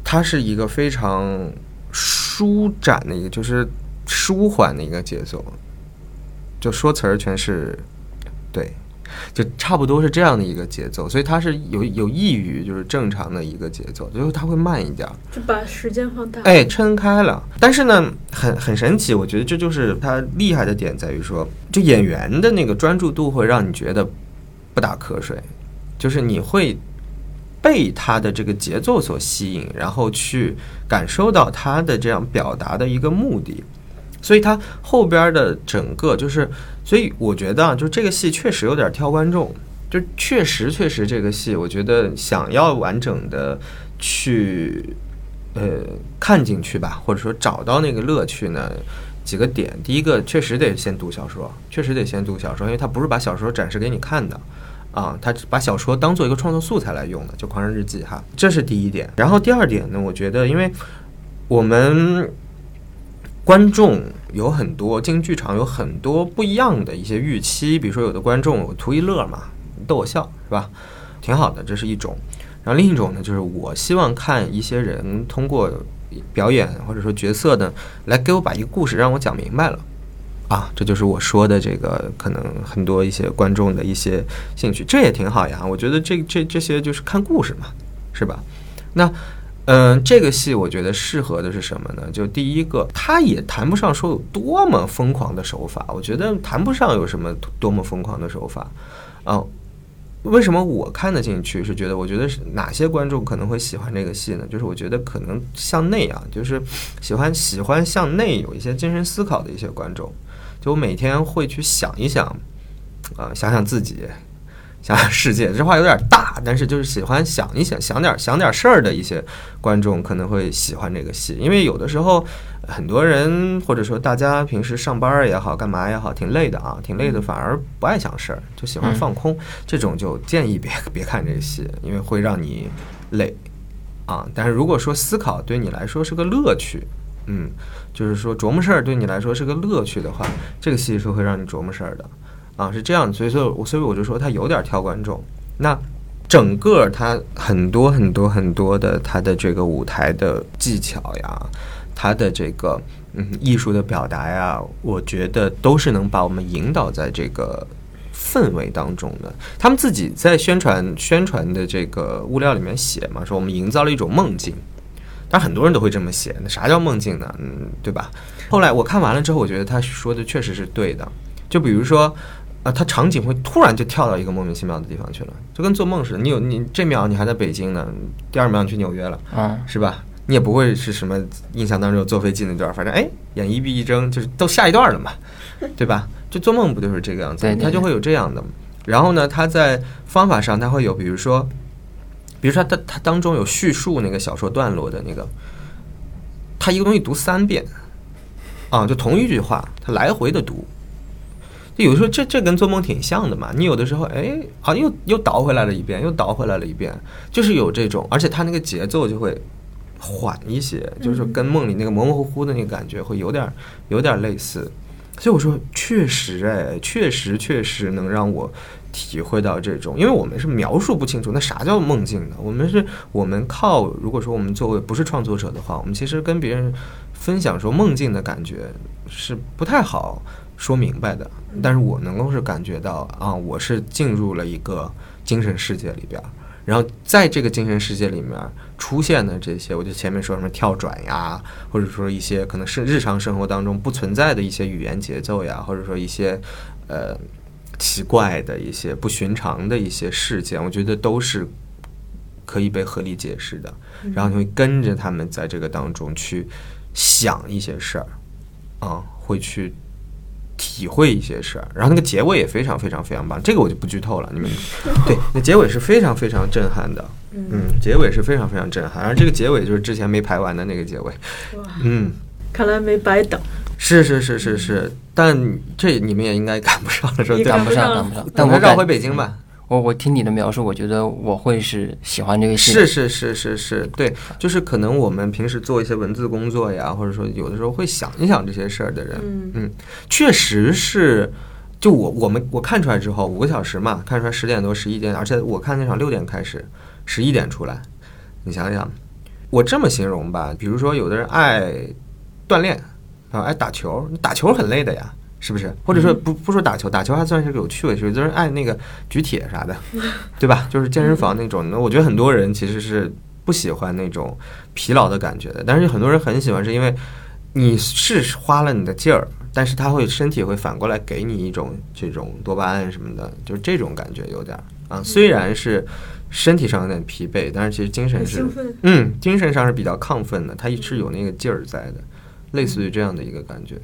它是一个非常舒展的一个，就是舒缓的一个节奏，就说词儿全是。对，就差不多是这样的一个节奏，所以它是有有益于就是正常的一个节奏，就是它会慢一点，就把时间放大，哎，撑开了。但是呢，很很神奇，我觉得这就是它厉害的点在于说，就演员的那个专注度会让你觉得不打瞌睡，就是你会被他的这个节奏所吸引，然后去感受到他的这样表达的一个目的。所以它后边的整个就是，所以我觉得啊，就这个戏确实有点挑观众，就确实确实这个戏，我觉得想要完整的去呃看进去吧，或者说找到那个乐趣呢，几个点，第一个确实得先读小说，确实得先读小说，因为他不是把小说展示给你看的啊，他把小说当做一个创作素材来用的，就《狂人日记》哈，这是第一点。然后第二点呢，我觉得因为我们。观众有很多进剧场有很多不一样的一些预期，比如说有的观众图一乐嘛，逗我笑是吧？挺好的，这是一种。然后另一种呢，就是我希望看一些人通过表演或者说角色呢，来给我把一个故事让我讲明白了啊，这就是我说的这个可能很多一些观众的一些兴趣，这也挺好呀。我觉得这这这些就是看故事嘛，是吧？那。嗯，这个戏我觉得适合的是什么呢？就第一个，它也谈不上说有多么疯狂的手法，我觉得谈不上有什么多么疯狂的手法。啊，为什么我看得进去？是觉得我觉得是哪些观众可能会喜欢这个戏呢？就是我觉得可能向内啊，就是喜欢喜欢向内有一些精神思考的一些观众，就我每天会去想一想，啊，想想自己。想想世界，这话有点大，但是就是喜欢想一想，想点想点事儿的一些观众可能会喜欢这个戏，因为有的时候很多人或者说大家平时上班也好，干嘛也好，挺累的啊，挺累的，反而不爱想事儿，就喜欢放空，这种就建议别 [laughs] 别看这个戏，因为会让你累。啊。但是如果说思考对你来说是个乐趣，嗯，就是说琢磨事儿对你来说是个乐趣的话，这个戏是会让你琢磨事儿的。啊，是这样，所以说，我所以我就说他有点挑观众。那整个他很多很多很多的他的这个舞台的技巧呀，他的这个嗯艺术的表达呀，我觉得都是能把我们引导在这个氛围当中的。他们自己在宣传宣传的这个物料里面写嘛，说我们营造了一种梦境。但很多人都会这么写，那啥叫梦境呢？嗯，对吧？后来我看完了之后，我觉得他说的确实是对的。就比如说。啊，它场景会突然就跳到一个莫名其妙的地方去了，就跟做梦似的。你有你这秒你还在北京呢，第二秒你去纽约了，啊，是吧？你也不会是什么印象当中有坐飞机那段，反正哎，眼一闭一睁就是都下一段了嘛，对吧？就做梦不就是这个样子？它就会有这样的。然后呢，它在方法上它会有，比如说，比如说它它当中有叙述那个小说段落的那个，他一个东西读三遍，啊，就同一句话，他来回的读。就有时候这这跟做梦挺像的嘛，你有的时候哎啊又又倒回来了一遍，又倒回来了一遍，就是有这种，而且它那个节奏就会缓一些，就是跟梦里那个模模糊糊的那个感觉会有点有点类似，所以我说确实哎，确实确实能让我体会到这种，因为我们是描述不清楚那啥叫梦境的，我们是我们靠如果说我们作为不是创作者的话，我们其实跟别人分享说梦境的感觉是不太好。说明白的，但是我能够是感觉到啊，我是进入了一个精神世界里边，然后在这个精神世界里面，出现的这些，我就前面说什么跳转呀，或者说一些可能是日常生活当中不存在的一些语言节奏呀，或者说一些呃奇怪的一些不寻常的一些事件，我觉得都是可以被合理解释的。然后你会跟着他们在这个当中去想一些事儿，啊、会去体会一些事儿。然后那个结尾也非常非常非常棒，这个我就不剧透了，你们 [laughs] 对，那结尾是非常非常震撼的。嗯，结尾是非常非常震撼，而这个结尾就是之前没排完的那个结尾。嗯，看来没白等。是是是是是，但这你们也应该赶不上了，是吧？也对赶不上，赶不上等他绕回北京吧。我我听你的描述，我觉得我会是喜欢这个戏的。是是是是是，对，就是可能我们平时做一些文字工作呀，或者说有的时候会想一想这些事儿的人，嗯确实是。就我我们我看出来之后，五个小时嘛，看出来十点多十一点，而且我看那场六点开始，十一点出来，你想想，我这么形容吧，比如说有的人爱锻炼啊，爱打球，打球很累的呀，是不是？或者说不不说打球，打球还算是个有趣味，有的人爱那个举铁啥的，[laughs] 对吧？就是健身房那种。那我觉得很多人其实是不喜欢那种疲劳的感觉的，但是很多人很喜欢，是因为你是花了你的劲儿，但是他会身体会反过来给你一种这种多巴胺什么的，就是这种感觉有点儿啊。虽然是身体上有点疲惫，但是其实精神是。嗯，精神上是比较亢奋的，它是有那个劲儿在的，类似于这样的一个感觉。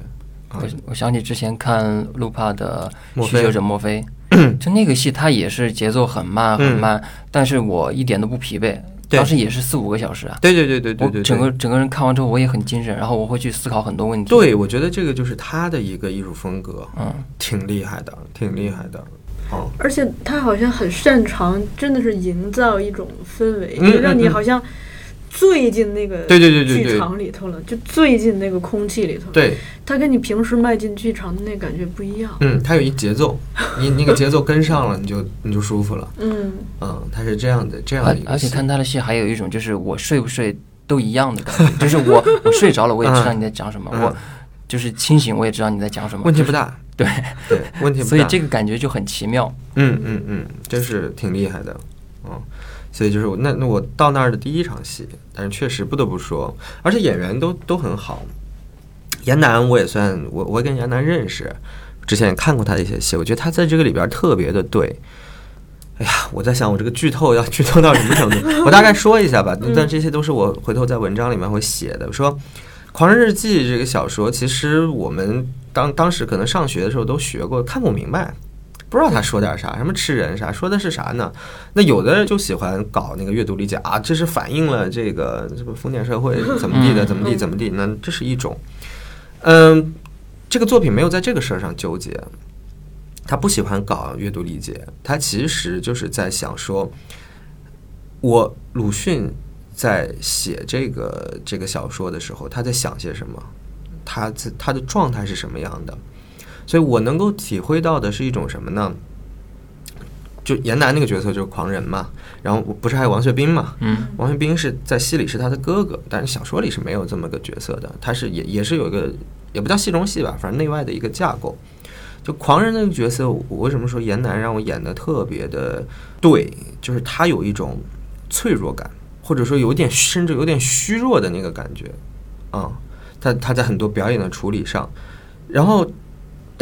啊我我想起之前看路帕的墨菲《酗酒者墨菲 [clears throat]》，就那个戏，它也是节奏很慢很嗯慢，但是我一点都不疲惫。对当时也是四五个小时啊。对对对对对对，对整个整个人看完之后，我也很精神，然后我会去思考很多问题。，对，我觉得这个就是他的一个艺术风格，嗯，挺厉害的，挺厉害的。哦，而且他好像很擅长，真的是营造一种氛围，嗯就让你嗯嗯好像醉进那个对对对对对剧场里头了，就醉进那个空气里头。，对，它跟你平时迈进剧场的那感觉不一样。嗯，它有一节奏，你那个 [laughs] 节奏跟上了，你就你就舒服了。嗯，嗯，它是这样的，这样而的一个。而且看他的戏还有一种就是我睡不睡都一样的感觉，[laughs] 就是我我睡着了我也知道你在讲什么，嗯我就是清醒我也知道你在讲什么，问题不大，[laughs] 对，对，问题不大。所以这个感觉就很奇妙。嗯嗯嗯，真是挺厉害的，嗯，所以就是我那那我到那儿的第一场戏，但是确实不得不说，而且演员都都很好。严楠我也算我我跟严楠认识，之前也看过他的一些戏，我觉得他在这个里边特别的对。哎呀，我在想我这个剧透要剧透到什么程度？[laughs] 我大概说一下吧，但这些都是我回头在文章里面会写的。说《狂人日记》这个小说，其实我们当当时可能上学的时候都学过，看不明白。不知道他说点啥，什么吃人啥，说的是啥呢？那有的人就喜欢搞那个阅读理解啊，这是反映了这个什么封建社会怎么地的，怎么地怎么地，那这是一种。嗯，这个作品没有在这个事儿上纠结，他不喜欢搞阅读理解，他其实就是在想说，我鲁迅在写这个这个小说的时候，他在想些什么，他在他的状态是什么样的，所以我能够体会到的是一种什么呢？就严楠那个角色就是狂人嘛，然后不是还有王学兵嘛？嗯，王学兵是在戏里是他的哥哥，但是小说里是没有这么个角色的，他是也也是有一个也不叫戏中戏吧，反正内外的一个架构。就狂人那个角色，我为什么说严楠让我演的特别的对？就是他有一种脆弱感，或者说有点甚至有点虚弱的那个感觉啊、他他在很多表演的处理上，然后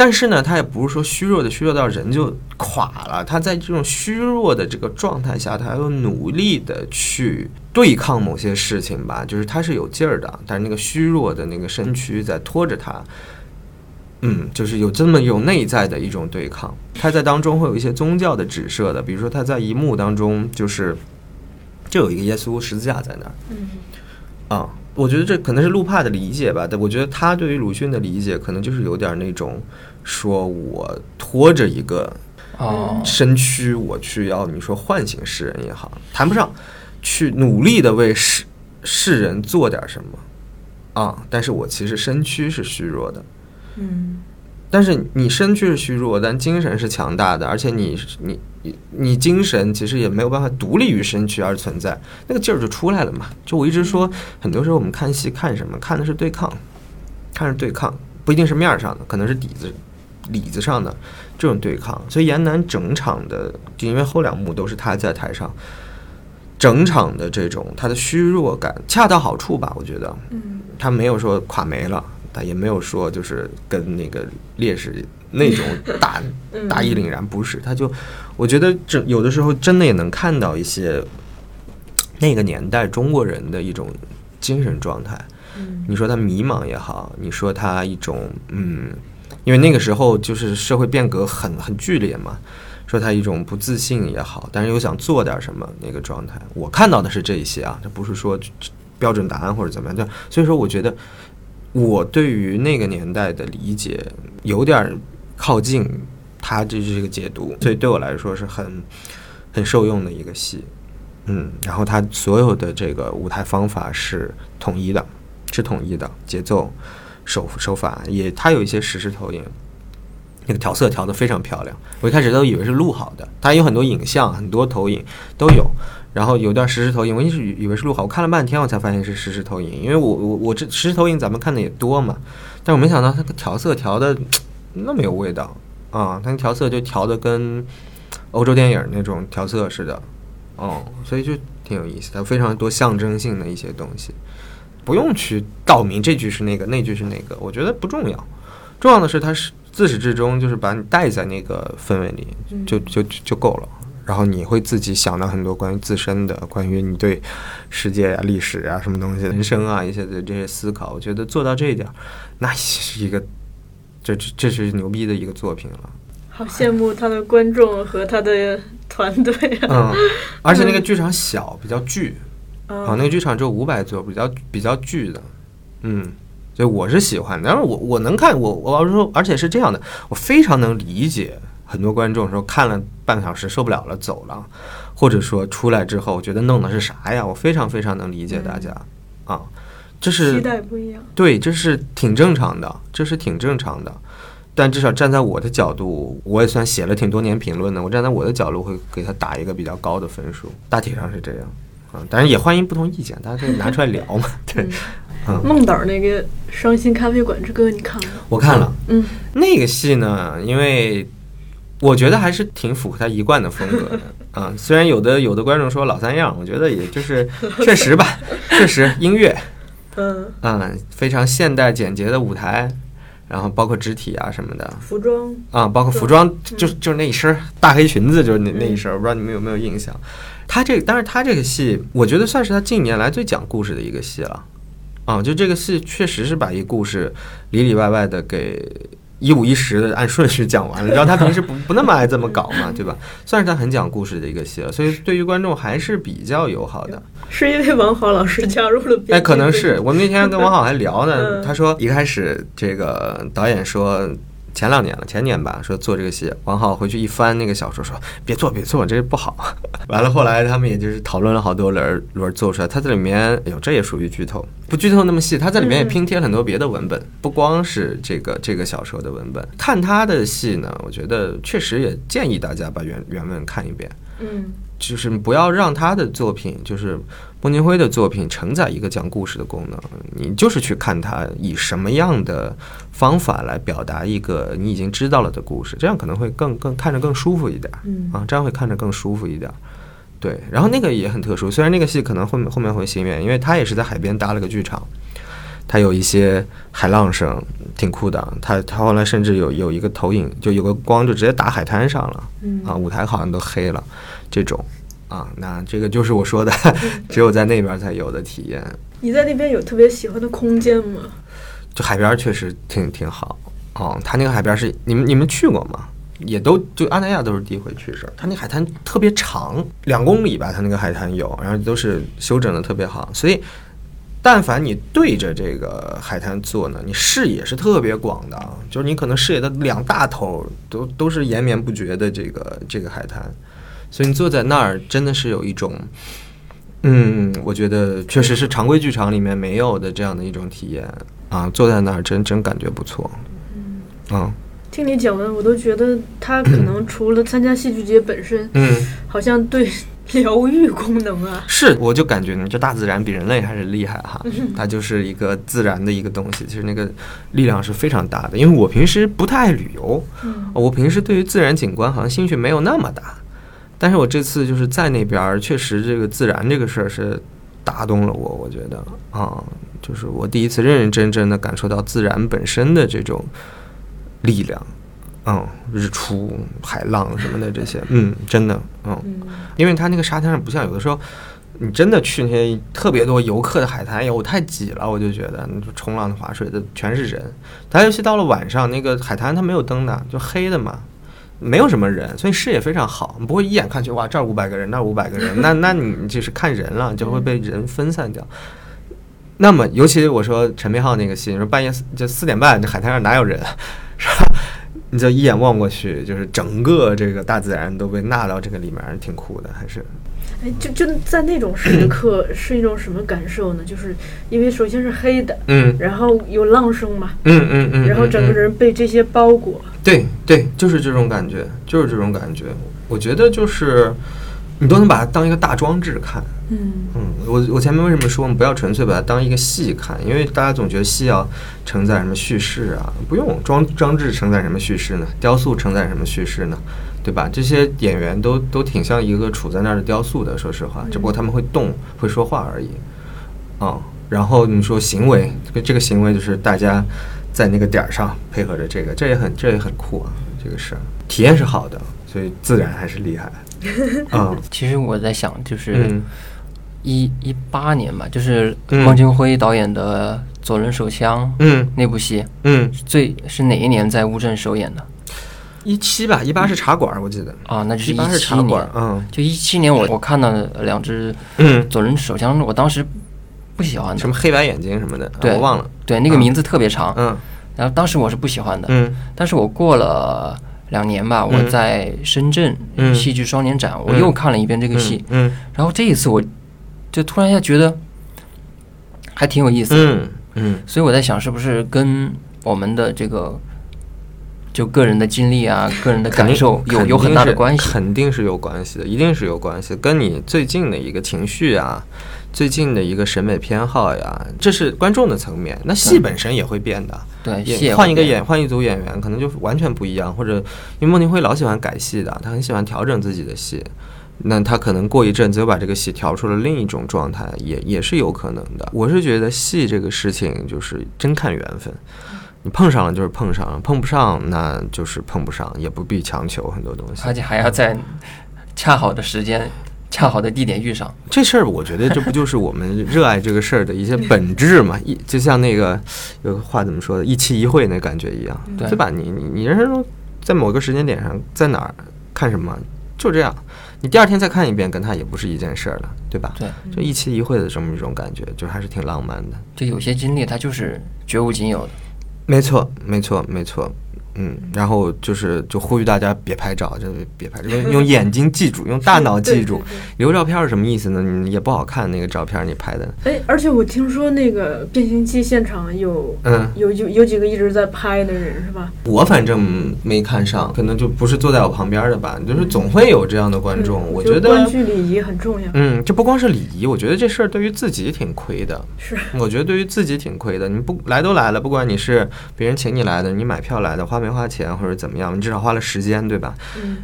但是呢，他也不是说虚弱的虚弱到人就垮了，他在这种虚弱的这个状态下，他又努力的去对抗某些事情吧，就是他是有劲儿的，但是那个虚弱的那个身躯在拖着他。嗯，就是有这么有内在的一种对抗，他在当中会有一些宗教的指涉的，比如说他在一幕当中就是就有一个耶稣十字架在那儿，嗯啊，我觉得这可能是路帕的理解吧，但我觉得他对于鲁迅的理解可能就是有点那种说我拖着一个哦，身躯，我去要你说唤醒世人也好，谈不上去努力的为世世人做点什么啊，但是我其实身躯是虚弱的。嗯但是你身躯是虚弱，但精神是强大的，而且你你你你精神其实也没有办法独立于身躯而存在，那个劲儿就出来了嘛。就我一直说，很多时候我们看戏看什么？看的是对抗，看是对抗，不一定是面儿上的，可能是底子里子上的这种对抗。所以严楠整场的，就因为后两幕都是他在台上，整场的这种他的虚弱感恰到好处吧，我觉得，嗯他没有说垮没了，他也没有说就是跟那个烈士那种大 [laughs] 嗯。大义凛然，不是，他就我觉得这有的时候真的也能看到一些那个年代中国人的一种精神状态。嗯。你说他迷茫也好，你说他一种嗯，因为那个时候就是社会变革很很剧烈嘛，说他一种不自信也好，但是又想做点什么那个状态，我看到的是这一些啊，这不是说标准答案或者怎么样，就所以说我觉得我对于那个年代的理解有点靠近他这是一个解读，所以对我来说是很很受用的一个戏。嗯，然后他所有的这个舞台方法是统一的，是统一的节奏、手手法也，他有一些实时投影，那个调色调得非常漂亮。我一开始都以为是录好的，它有很多影像、很多投影都有，然后有段实时投影，我一直以为是录好，我看了半天我才发现是实时投影，因为我我我这实时投影咱们看的也多嘛，但我没想到它调色调的那么有味道啊，它调色就调的跟欧洲电影那种调色似的。哦，所以就挺有意思的，非常多象征性的一些东西，不用去道明这句是那个，那句是那个，我觉得不重要。重要的是，它是自始至终就是把你带在那个氛围里，就就就就够了。然后你会自己想到很多关于自身的、关于你对世界啊、历史啊、什么东西、人生啊一些的这些思考。我觉得做到这一点儿，那是一个，这这这是牛逼的一个作品了。好羡慕他的观众和他的团队啊！嗯，[laughs] 而且那个剧场小，比较巨。啊，啊那个剧场只有五百座，比较比较巨的，嗯，所以我是喜欢的。但是我我能看，我我要是说，而且是这样的，我非常能理解很多观众说看了半个小时受不了了走了，或者说出来之后觉得弄的是啥呀？我非常非常能理解大家啊，这是期待不一样。对，这是挺正常的，这是挺正常的。但至少站在我的角度，我也算写了挺多年评论的。我站在我的角度会给他打一个比较高的分数，大体上是这样啊。当然也欢迎不同意见，大家可以拿出来聊嘛。[laughs] 对，[laughs] 嗯，孟导那个《伤心咖啡馆之歌》，你看了吗？我看了。嗯。那个戏呢，因为我觉得还是挺符合他一贯的风格的。[laughs] 啊。虽然有的有的观众说老三样，我觉得也就是 [laughs] 确实吧，确实音乐，嗯，嗯，非常现代简洁的舞台，然后包括肢体啊什么的，服装。啊，包括服装，就是就是那一身儿大黑裙子，就是那那一身儿，我不知道你们有没有印象。他这个，当然他这个戏，我觉得算是他近年来最讲故事的一个戏了。啊，就这个戏确实是把一故事里里外外的给一五一十的按顺序讲完了。然后他平时不不那么爱这么搞嘛，对吧？算是他很讲故事的一个戏了，所以对于观众还是比较友好的。是因为王好老师加入了哎，可能是 [laughs] 我们那天跟王好还聊呢，嗯他说一开始这个导演说前两年了，前年吧，说做这个戏，王浩回去一翻那个小说，说别做别做，这不好。[laughs] 完了后来他们也就是讨论了好多轮轮做出来，他在里面，哎呦，这也属于剧透，不剧透那么细，他在里面也拼贴了很多别的文本，不光是这个这个小说的文本。看他的戏呢，我觉得确实也建议大家把原原文看一遍。嗯就是不要让他的作品，就是孟京辉的作品承载一个讲故事的功能，你就是去看他以什么样的方法来表达一个你已经知道了的故事，这样可能会更更看着更舒服一点嗯啊，这样会看着更舒服一点。对，然后那个也很特殊，虽然那个戏可能后面后面会新演，因为他也是在海边搭了个剧场，他有一些海浪声，挺酷的。他他后来甚至有有一个投影，就有个光就直接打海滩上了。嗯啊，舞台好像都黑了，这种啊，那这个就是我说的，[laughs] 只有在那边才有的体验。你在那边有特别喜欢的空间吗？就海边儿确实挺挺好哦，它那个海边儿是你们你们去过吗？也都就阿那亚都是第一回去是，它那海滩特别长，两公里吧，它那个海滩有，然后都是修整的特别好，所以但凡你对着这个海滩坐呢，你视野是特别广的，啊，就是你可能视野的两大头都都是延绵不绝的这个这个海滩，所以你坐在那儿真的是有一种。嗯，我觉得确实是常规剧场里面没有的这样的一种体验啊，坐在那儿真真感觉不错。嗯听你讲完，我都觉得他可能除了参加戏剧节本身，嗯，好像对疗愈功能啊，是，我就感觉呢，这大自然比人类还是厉害哈，它就是一个自然的一个东西，其实那个力量是非常大的。因为我平时不太爱旅游，嗯我平时对于自然景观好像兴趣没有那么大，但是我这次就是在那边儿，确实这个自然这个事儿是打动了我，我觉得啊，就是我第一次认认真真的感受到自然本身的这种力量。嗯，日出、海浪什么的这些，[laughs] 嗯，真的，嗯，因为它那个沙滩上不像有的时候，你真的去那些特别多游客的海滩，哎呦，太挤了，我就觉得冲浪的、划水的全是人。它尤其到了晚上，那个海滩它没有灯的，就黑的嘛，没有什么人，所以视野非常好，不会一眼看去哇这儿五百个人，那儿五百个人，那 [laughs] 那你就是看人了，就会被人分散掉。那么，尤其我说陈明浩那个戏，你说半夜就四点半，这海滩上哪有人，是吧？你就一眼望过去，就是整个这个大自然都被纳到这个里面，挺酷的，还是。哎，就就在那种时 [clears throat] 刻是一种什么感受呢？就是因为首先是黑的，嗯，然后有浪声嘛，嗯嗯嗯，然后整个人被这些包裹。对对，就是这种感觉，就是这种感觉。我觉得就是。你都能把它当一个大装置看，嗯嗯，我我前面为什么说我们不要纯粹把它当一个戏看？因为大家总觉得戏要承载什么叙事啊，不用装装置承载什么叙事呢？雕塑承载什么叙事呢？对吧？这些演员都都挺像一个杵在那儿的雕塑的，说实话，只不过他们会动会说话而已，啊，然后你说行为，这个这个行为就是大家在那个点儿上配合着这个，这也很这也很酷啊，这个事儿。体验是好的，所以自然还是厉害。嗯，[laughs] 其实我在想，就是一一八年吧，就是孟京辉导演的《左轮手枪》嗯。那部戏，嗯，最是哪一年在乌镇首演的？一七吧，一八是茶馆，我记得。啊，那就是一八是茶馆，嗯，就一七年我我看到两只嗯。左轮手枪，我当时不喜欢的，什么黑白眼睛什么的，对，我忘了，对，那个名字特别长，嗯，然后当时我是不喜欢的，嗯，但是我过了。两年吧，我在深圳戏剧双年展，我又看了一遍这个戏，嗯，然后这一次我就突然一下觉得还挺有意思，嗯。嗯，所以我在想，是不是跟我们的这个就个人的经历啊、[laughs] 个人的感受有有很大的关系？肯定是有关系的，一定是有关系，跟你最近的一个情绪啊。最近的一个审美偏好呀，这是观众的层面。那戏本身也会变的，对，换一个演，换一组演员，可能就完全不一样。或者，因为孟京辉老喜欢改戏的，他很喜欢调整自己的戏。那他可能过一阵子又把这个戏调出了另一种状态，也也是有可能的。我是觉得戏这个事情就是真看缘分，你碰上了就是碰上了，碰不上那就是碰不上，也不必强求很多东西。而且还要在恰好的时间。恰好的地点遇上这事儿，我觉得这不就是我们热爱这个事儿的一些本质嘛？一就像那个有个话怎么说的，一期一会那感觉一样，对吧？你你你人生中在某个时间点上，在哪儿看什么，就这样。你第二天再看一遍，跟他也不是一件事儿了，对吧？对，就一期一会的这么一种感觉，就还是挺浪漫的。就有些经历，它就是绝无仅有的。没错，没错，没错。嗯，然后就是就呼吁大家别拍照，就别拍，用用眼睛记住，用大脑记住。[laughs] 留照片是什么意思呢？你也不好看那个照片，你拍的。哎，而且我听说那个变形记现场有，嗯，有有有几个一直在拍的人是吧？我反正没看上，可能就不是坐在我旁边的吧。就是总会有这样的观众，我觉得观剧礼仪很重要。嗯，这不光是礼仪，我觉得这事儿对于自己挺亏的。是，我觉得对于自己挺亏的。你不来都来了，不管你是别人请你来的，你买票来的，花没花钱或者。怎么样？你至少花了时间，对吧？嗯，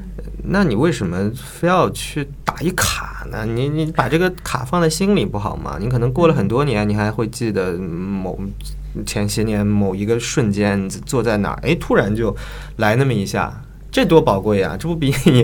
那你为什么非要去打一卡呢？你你把这个卡放在心里不好吗？你可能过了很多年，你还会记得某前些年某一个瞬间坐在哪儿，哎，突然就来那么一下。这多宝贵啊！这不比你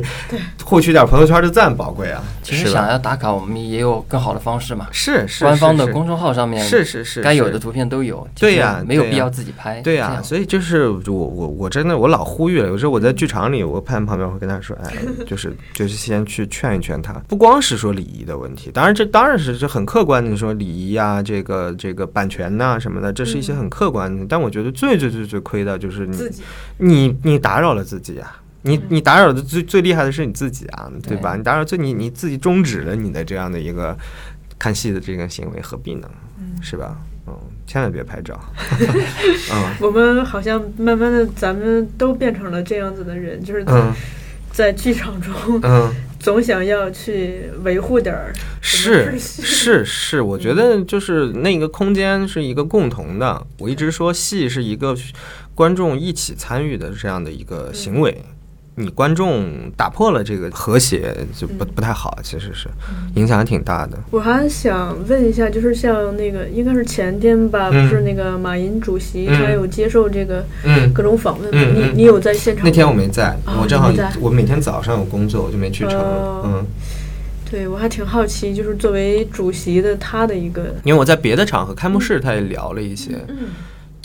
获取点朋友圈的赞宝贵啊？其实想要打卡，我们也有更好的方式嘛。是是，官方的公众号上面是是是，该有的图片都有。对呀，没有必要自己拍。对呀，所以就是我我我真的我老呼吁了，有时候我在剧场里，我拍旁边会跟他说，哎，[laughs] 就是就是先去劝一劝他，不光是说礼仪的问题，当然这当然是这很客观的说礼仪啊，这个这个版权呐什么的，这是一些很客观的。但我觉得最最最最亏的就是你你你打扰了自己啊。你你打扰的最最厉害的是你自己啊，对吧？你打扰最你你自己终止了你的这样的一个看戏的这个行为，何必呢？是吧？嗯，千万别拍照。[laughs] 嗯，我们好像慢慢的，咱们都变成了这样子的人，就是在在剧场中，嗯，[laughs] 总想要去维护点儿。是是是，我觉得就是那个空间是一个共同的。我一直说戏是一个观众一起参与的这样的一个行为。你观众打破了这个和谐，就不不太好，其实是影响还挺大的。我还想问一下，就是像那个应该是前天吧，嗯。不是那个马云主席嗯。他有接受这个嗯，各种访问你你有在现场吗？那天我没在，哦我正好在。我每天早上有工作，我就没去成。哦。嗯，对我还挺好奇，就是作为主席的他的一个因为我在别的场合开幕式他也聊了一些，嗯。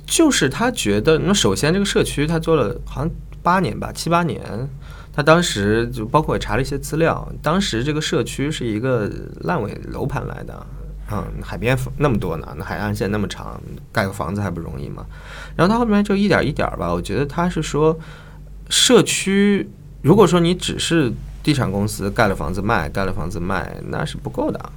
就是他觉得，那首先这个社区他做了好像八年吧，七八年。他当时就包括查了一些资料，当时这个社区是一个烂尾楼盘来的，嗯，海边那么多呢，那海岸线那么长，盖个房子还不容易吗？然后他后面就一点一点吧，我觉得他是说，社区如果说你只是地产公司盖了房子卖，盖了房子卖，那是不够的。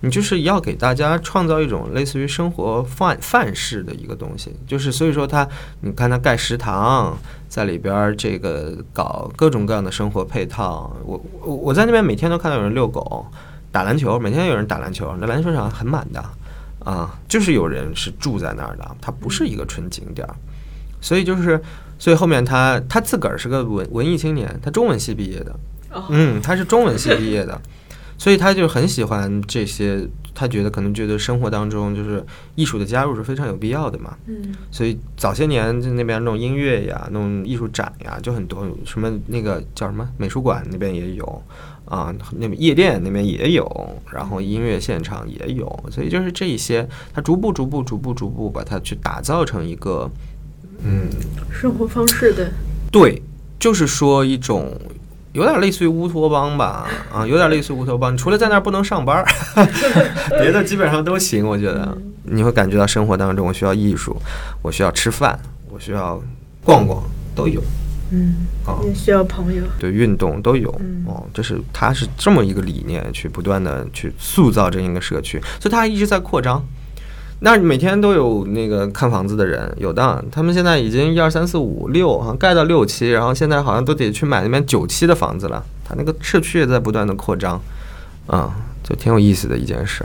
你就是要给大家创造一种类似于生活范范式的一个东西，就是所以说他，你看他盖食堂，在里边儿这个搞各种各样的生活配套。我我我在那边每天都看到有人遛狗、打篮球，每天有人打篮球，那篮球场很满的啊，就是有人是住在那儿的，它不是一个纯景点儿。所以就是，所以后面他他自个儿是个文文艺青年，他中文系毕业的，哦嗯，他是中文系毕业的，所以他就很喜欢这些，他觉得可能觉得生活当中就是艺术的加入是非常有必要的嘛。嗯所以早些年就那边弄音乐呀、弄艺术展呀，就很多，什么那个叫什么美术馆那边也有啊，那边夜店那边也有，然后音乐现场也有，所以就是这一些，他逐步逐步逐步逐步把它去打造成一个，嗯，生活方式的对，就是说一种有点类似于乌托邦吧，啊，[laughs] 有点类似于乌托邦。除了在那儿不能上班儿，[laughs] 别的基本上都行。我觉得你会感觉到生活当中，我需要艺术，我需要吃饭，我需要逛逛，都有。嗯，啊，也需要朋友。对运动都有嗯哦，这是他是这么一个理念，去不断的去塑造这样一个社区，所以他一直在扩张。那每天都有那个看房子的人，有的，他们现在已经一二三四五六，好像盖到六期，然后现在好像都得去买那边九期的房子了。他那个社区也在不断的扩张，嗯、就挺有意思的一件事。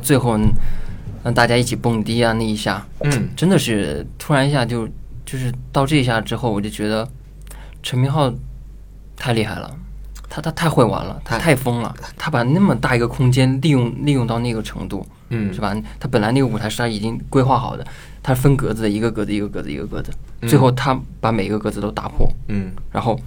最后让大家一起蹦迪啊那一下，嗯，真的是突然一下就就是到这一下之后，我就觉得陈明昊太厉害了，他他太会玩了，他太疯了，他把那么大一个空间利用利用到那个程度，嗯。是吧？他本来那个舞台是他已经规划好的，他分格子的，一个格子一个格子一个格子，最后他把每一个格子都打破，嗯。然后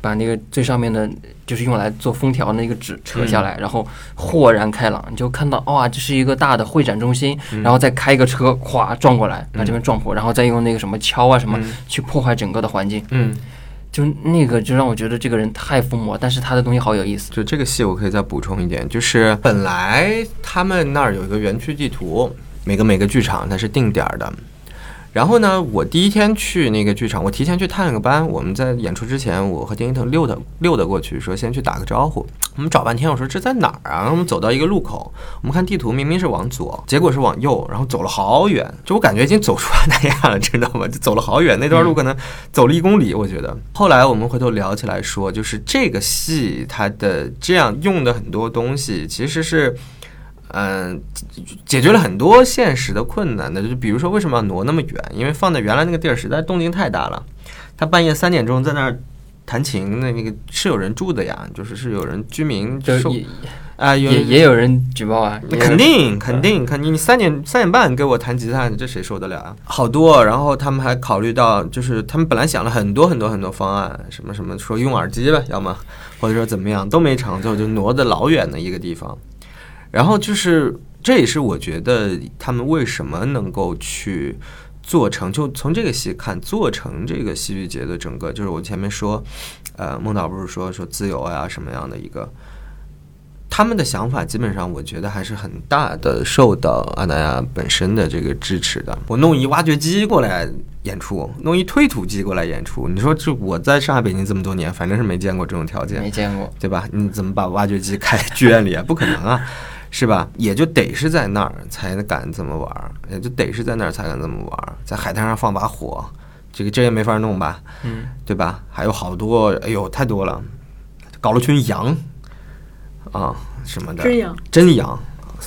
把那个最上面的，就是用来做封条的那个纸扯下来，然后豁然开朗，你就看到哇，这是一个大的会展中心，然后再开一个车，咵撞过来，把这边撞破，然后再用那个什么敲啊什么去破坏整个的环境，嗯，就那个就让我觉得这个人太疯魔，但是他的东西好有意思。就这个戏，我可以再补充一点，就是本来他们那儿有一个园区地图，每个每个剧场它是定点儿的，然后呢，我第一天去那个剧场，我提前去探了个班。我们在演出之前，我和丁一腾溜达溜达过去，说先去打个招呼。我们找半天，我说这在哪儿啊？我们走到一个路口，我们看地图，明明是往左，结果是往右，然后走了好远，就我感觉已经走出安那亚了，知道吗？就走了好远，那段路可能走了一公里，我觉得。后来我们回头聊起来说，就是这个戏它的这样用的很多东西，其实是。嗯，解决了很多现实的困难的，就比如说为什么要挪那么远？因为放在原来那个地儿实在动静太大了。他半夜三点钟在那儿弹琴，那那个是有人住的呀，就是是有人居民受啊，也也有人举报啊。那肯定肯定肯定，你三点三点半给我弹吉他，这谁受得了啊？好多，然后他们还考虑到，就是他们本来想了很多很多很多方案，什么什么说用耳机吧，要么或者说怎么样都没成，最后就挪的老远的一个地方。然后就是，这也是我觉得他们为什么能够去做成，就从这个戏看做成这个戏剧节的整个，就是我前面说，呃，孟导不是说说自由啊什么样的一个，他们的想法基本上我觉得还是很大的受到阿那亚本身的这个支持的。我弄一挖掘机过来演出，弄一推土机过来演出，你说这我在上海、北京这么多年，反正是没见过这种条件，没见过，对吧？你怎么把挖掘机开 [laughs] 剧院里啊？不可能啊！[laughs] 是吧？也就得是在那儿才敢这么玩儿，也就得是在那儿才敢这么玩儿。在海滩上放把火，这个这也没法弄吧？嗯，对吧？还有好多，哎呦，太多了。搞了群羊啊什么的，真羊，真羊，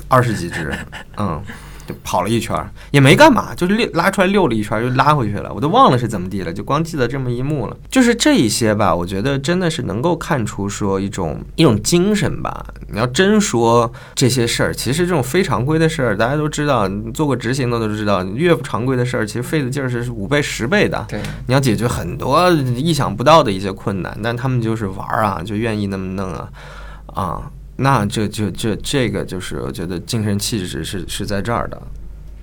二十几只，[laughs] 嗯。跑了一圈也没干嘛，就是溜拉出来溜了一圈又拉回去了，我都忘了是怎么地了，就光记得这么一幕了。就是这一些吧，我觉得真的是能够看出说一种一种精神吧。你要真说这些事儿，其实这种非常规的事儿，大家都知道，做过执行的都知道，越不常规的事儿，其实费的劲儿是五倍十倍的。对，你要解决很多意想不到的一些困难，但他们就是玩儿啊，就愿意那么弄啊，啊。那这就这这个就是我觉得精神气质是是在这儿的，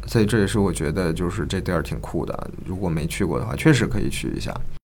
所以这也是我觉得就是这地儿挺酷的。如果没去过的话，确实可以去一下。